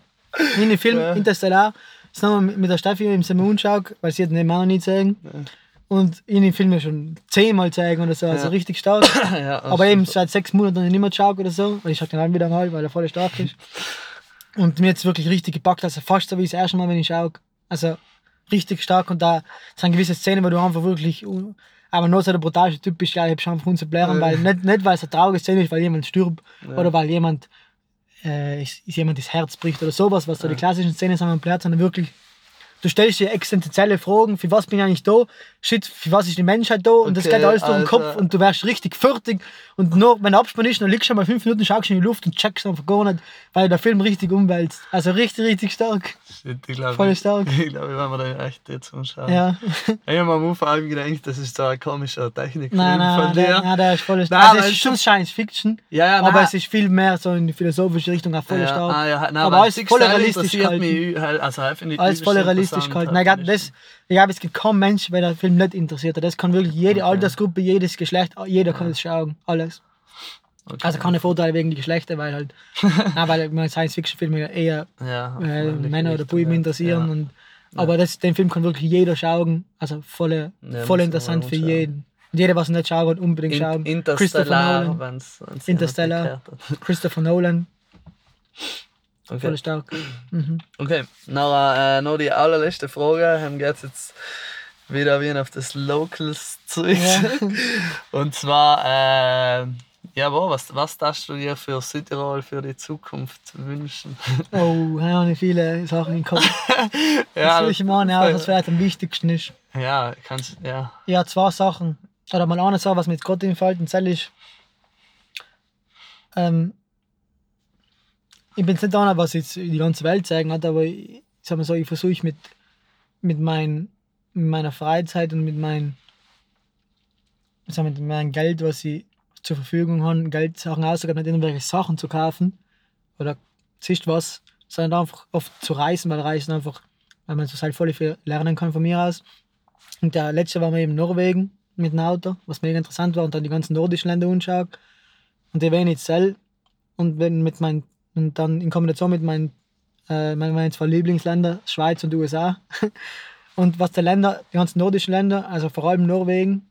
in den Film ja. Interstellar, das nochmal mit der Steffi im Simon schaue, weil sie hat den Mann nicht sagen. Ja und in den Film schon zehnmal zeigen oder so, also ja. richtig stark. ja, Aber eben seit sechs Monaten nicht mehr geschaut oder so, weil ich schaue den dann wieder mal, weil er voll stark ist. Und mir jetzt wirklich richtig gepackt, also fast so wie das erste Mal, wenn ich schaue. Also richtig stark und da sind gewisse Szenen, wo du einfach wirklich, aber nur so der brutale Typ bist, ja, ich habe einfach unzublären, weil nicht, nicht weil es eine traurige Szene ist, weil jemand stirbt ja. oder weil jemand äh, ist, ist jemand das Herz bricht oder sowas, was so die klassischen Szenen sind am Platz, sondern wirklich du stellst dir existenzielle Fragen, für was bin ich eigentlich da? Shit, für was ist die Menschheit da? Und okay, das geht alles durch den Kopf und du wärst richtig fertig. Und nur wenn Abspann ist, dann liegst du mal fünf Minuten, schaust in die Luft und checkst einfach gar nicht, weil der Film richtig umwälzt. Also richtig, richtig stark. Shit, ich glaube, Voll stark. Ich glaube, wenn wir da echt jetzt anschauen. Ja. Ich habe mir am Anfang gedacht, das ist so eine komische Technik nein, nein, von dir. Nein, der ist voll stark. Also es ist schon Science Fiction, ja, ja, aber nein. es ist viel mehr so in die philosophische Richtung, auch voll ja, stark. Ah, ja, nein, aber alles voll realistisch mich, also, alles voll realistisch gehalten. Nein, das, ich glaube, es gibt kaum Menschen, der den Film nicht interessiert. Das kann wirklich jede okay. Altersgruppe, jedes Geschlecht, jeder kann es schauen. Alles. Okay. Also keine Vorteile wegen die Geschlechter, weil halt, na, weil meine Science-Fiction-Filme eher ja, äh, Männer oder Buben interessieren. Ja. Und, aber das, den Film kann wirklich jeder schauen. Also voll, voll interessant für jeden. Und jeder, was nicht schaut, unbedingt In, schauen. Interstellar, Christopher Nolan. Wenn's, wenn's Interstellar. Christopher Nolan. Okay. Voll stark. Mhm. Okay, noch, äh, noch die allerletzte Frage. Haben geht jetzt wieder wie auf das Locals zurück. Ja. Und zwar, äh, ja, boah, was, was darfst du dir für Südtirol für die Zukunft wünschen? Oh, ich habe viele Sachen im Kopf. ja, das ich mal auch, was vielleicht am wichtigsten ist. Ja, kannst ja. Ja, zwei Sachen. Oder mal eine Sache, was mit Gott im Fall ist. Ähm, ich bin nicht einer, was jetzt die ganze Welt zeigen hat, aber ich, sag mal so, ich versuche mit, mit, mein, mit meiner Freizeit und mit, mein, sag mal, mit meinem Geld, was ich zur Verfügung habe, Geld Sachen auszugeben, nicht irgendwelche Sachen zu kaufen oder siehst was, sondern einfach oft zu reisen, weil Reisen einfach, weil man so halt voll viel lernen kann von mir aus. Und der letzte war wir eben in Norwegen mit dem Auto, was mega interessant war und dann die ganzen nordischen Länder anschauen. Und die wären jetzt und wenn mit meinen und dann in Kombination mit meinen, äh, meinen zwei Lieblingsländern, Schweiz und USA. und was die Länder, die ganzen nordischen Länder, also vor allem Norwegen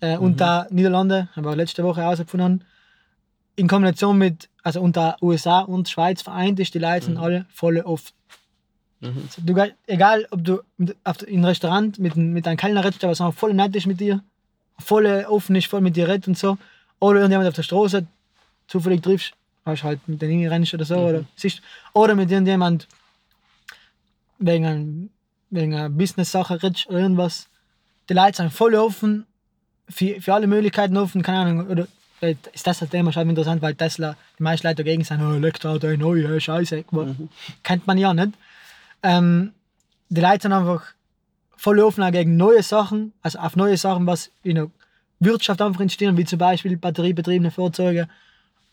äh, mhm. und da Niederlande, haben wir letzte Woche herausgefunden, in Kombination mit, also unter USA und Schweiz vereint ist, die Leute sind mhm. alle voll offen. Mhm. Du, egal, ob du in einem Restaurant mit, mit einem Kellner redest, was voll nett ist mit dir, voll offen ist, voll mit dir redet und so, oder irgendjemand auf der Straße zufällig triffst, weißt halt mit den rennst oder so, mhm. oder, siehst, oder mit irgendjemand wegen, wegen einer Business-Sache redest oder irgendwas. Die Leute sind voll offen, für, für alle Möglichkeiten offen, keine Ahnung, oder ist das das Thema schon interessant, weil Tesla, die meisten Leute dagegen sind, oh, Elektroauto, neu, scheiße, mhm. kennt man ja nicht. Ähm, die Leute sind einfach voll offen gegen neue Sachen, also auf neue Sachen, was in der Wirtschaft einfach entstehen, wie zum Beispiel batteriebetriebene Fahrzeuge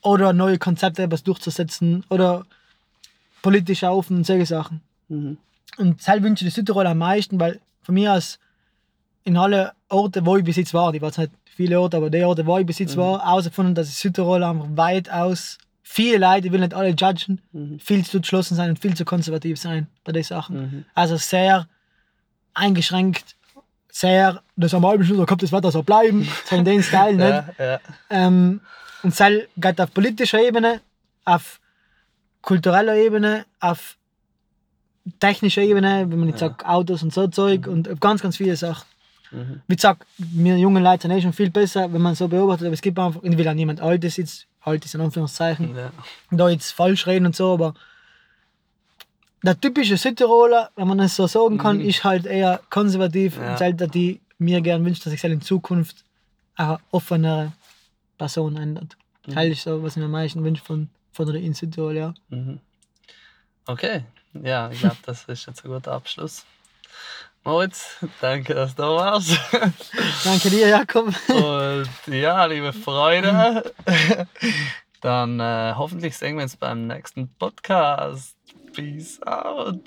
oder neue Konzepte etwas durchzusetzen oder politisch auf und solche Sachen. Mhm. Und das wünsche ich Südtirol am meisten, weil von mir aus in alle Orte, wo ich bis jetzt war, ich war jetzt nicht viele Orte, aber die Orte, wo ich bis jetzt mhm. war, herausgefunden, dass Südtirol einfach weitaus viele Leute, ich will nicht alle judgen, mhm. viel zu entschlossen sein und viel zu konservativ sein bei den Sachen. Mhm. Also sehr eingeschränkt, sehr, das am halben Stunde kommt das Wetter so bleiben, so in den Style, nicht? Ja, ja. Ähm, und das geht auf politischer Ebene, auf kultureller Ebene, auf technischer Ebene, wenn man jetzt ja. sagt Autos und so Zeug mhm. und ganz, ganz viele Sachen. Mhm. Wie gesagt, wir jungen Leute sind eh schon viel besser, wenn man so beobachtet, aber es gibt einfach, ich will auch niemand Altes jetzt, Altes in Anführungszeichen, ja. da jetzt falsch reden und so, aber der typische Südtiroler, wenn man es so sagen kann, mhm. ist halt eher konservativ ja. und halt, die mir gern wünscht, dass ich in Zukunft eine offenere Person ändert. Mhm. Teil ist so, was ich mir am meisten wünsche von, von der Institut, ja. Mhm. Okay, ja, ich glaube, das ist jetzt ein guter Abschluss. Moritz, danke, dass du da warst. danke dir, Jakob. Und ja, liebe Freunde, dann äh, hoffentlich sehen wir uns beim nächsten Podcast. Peace out.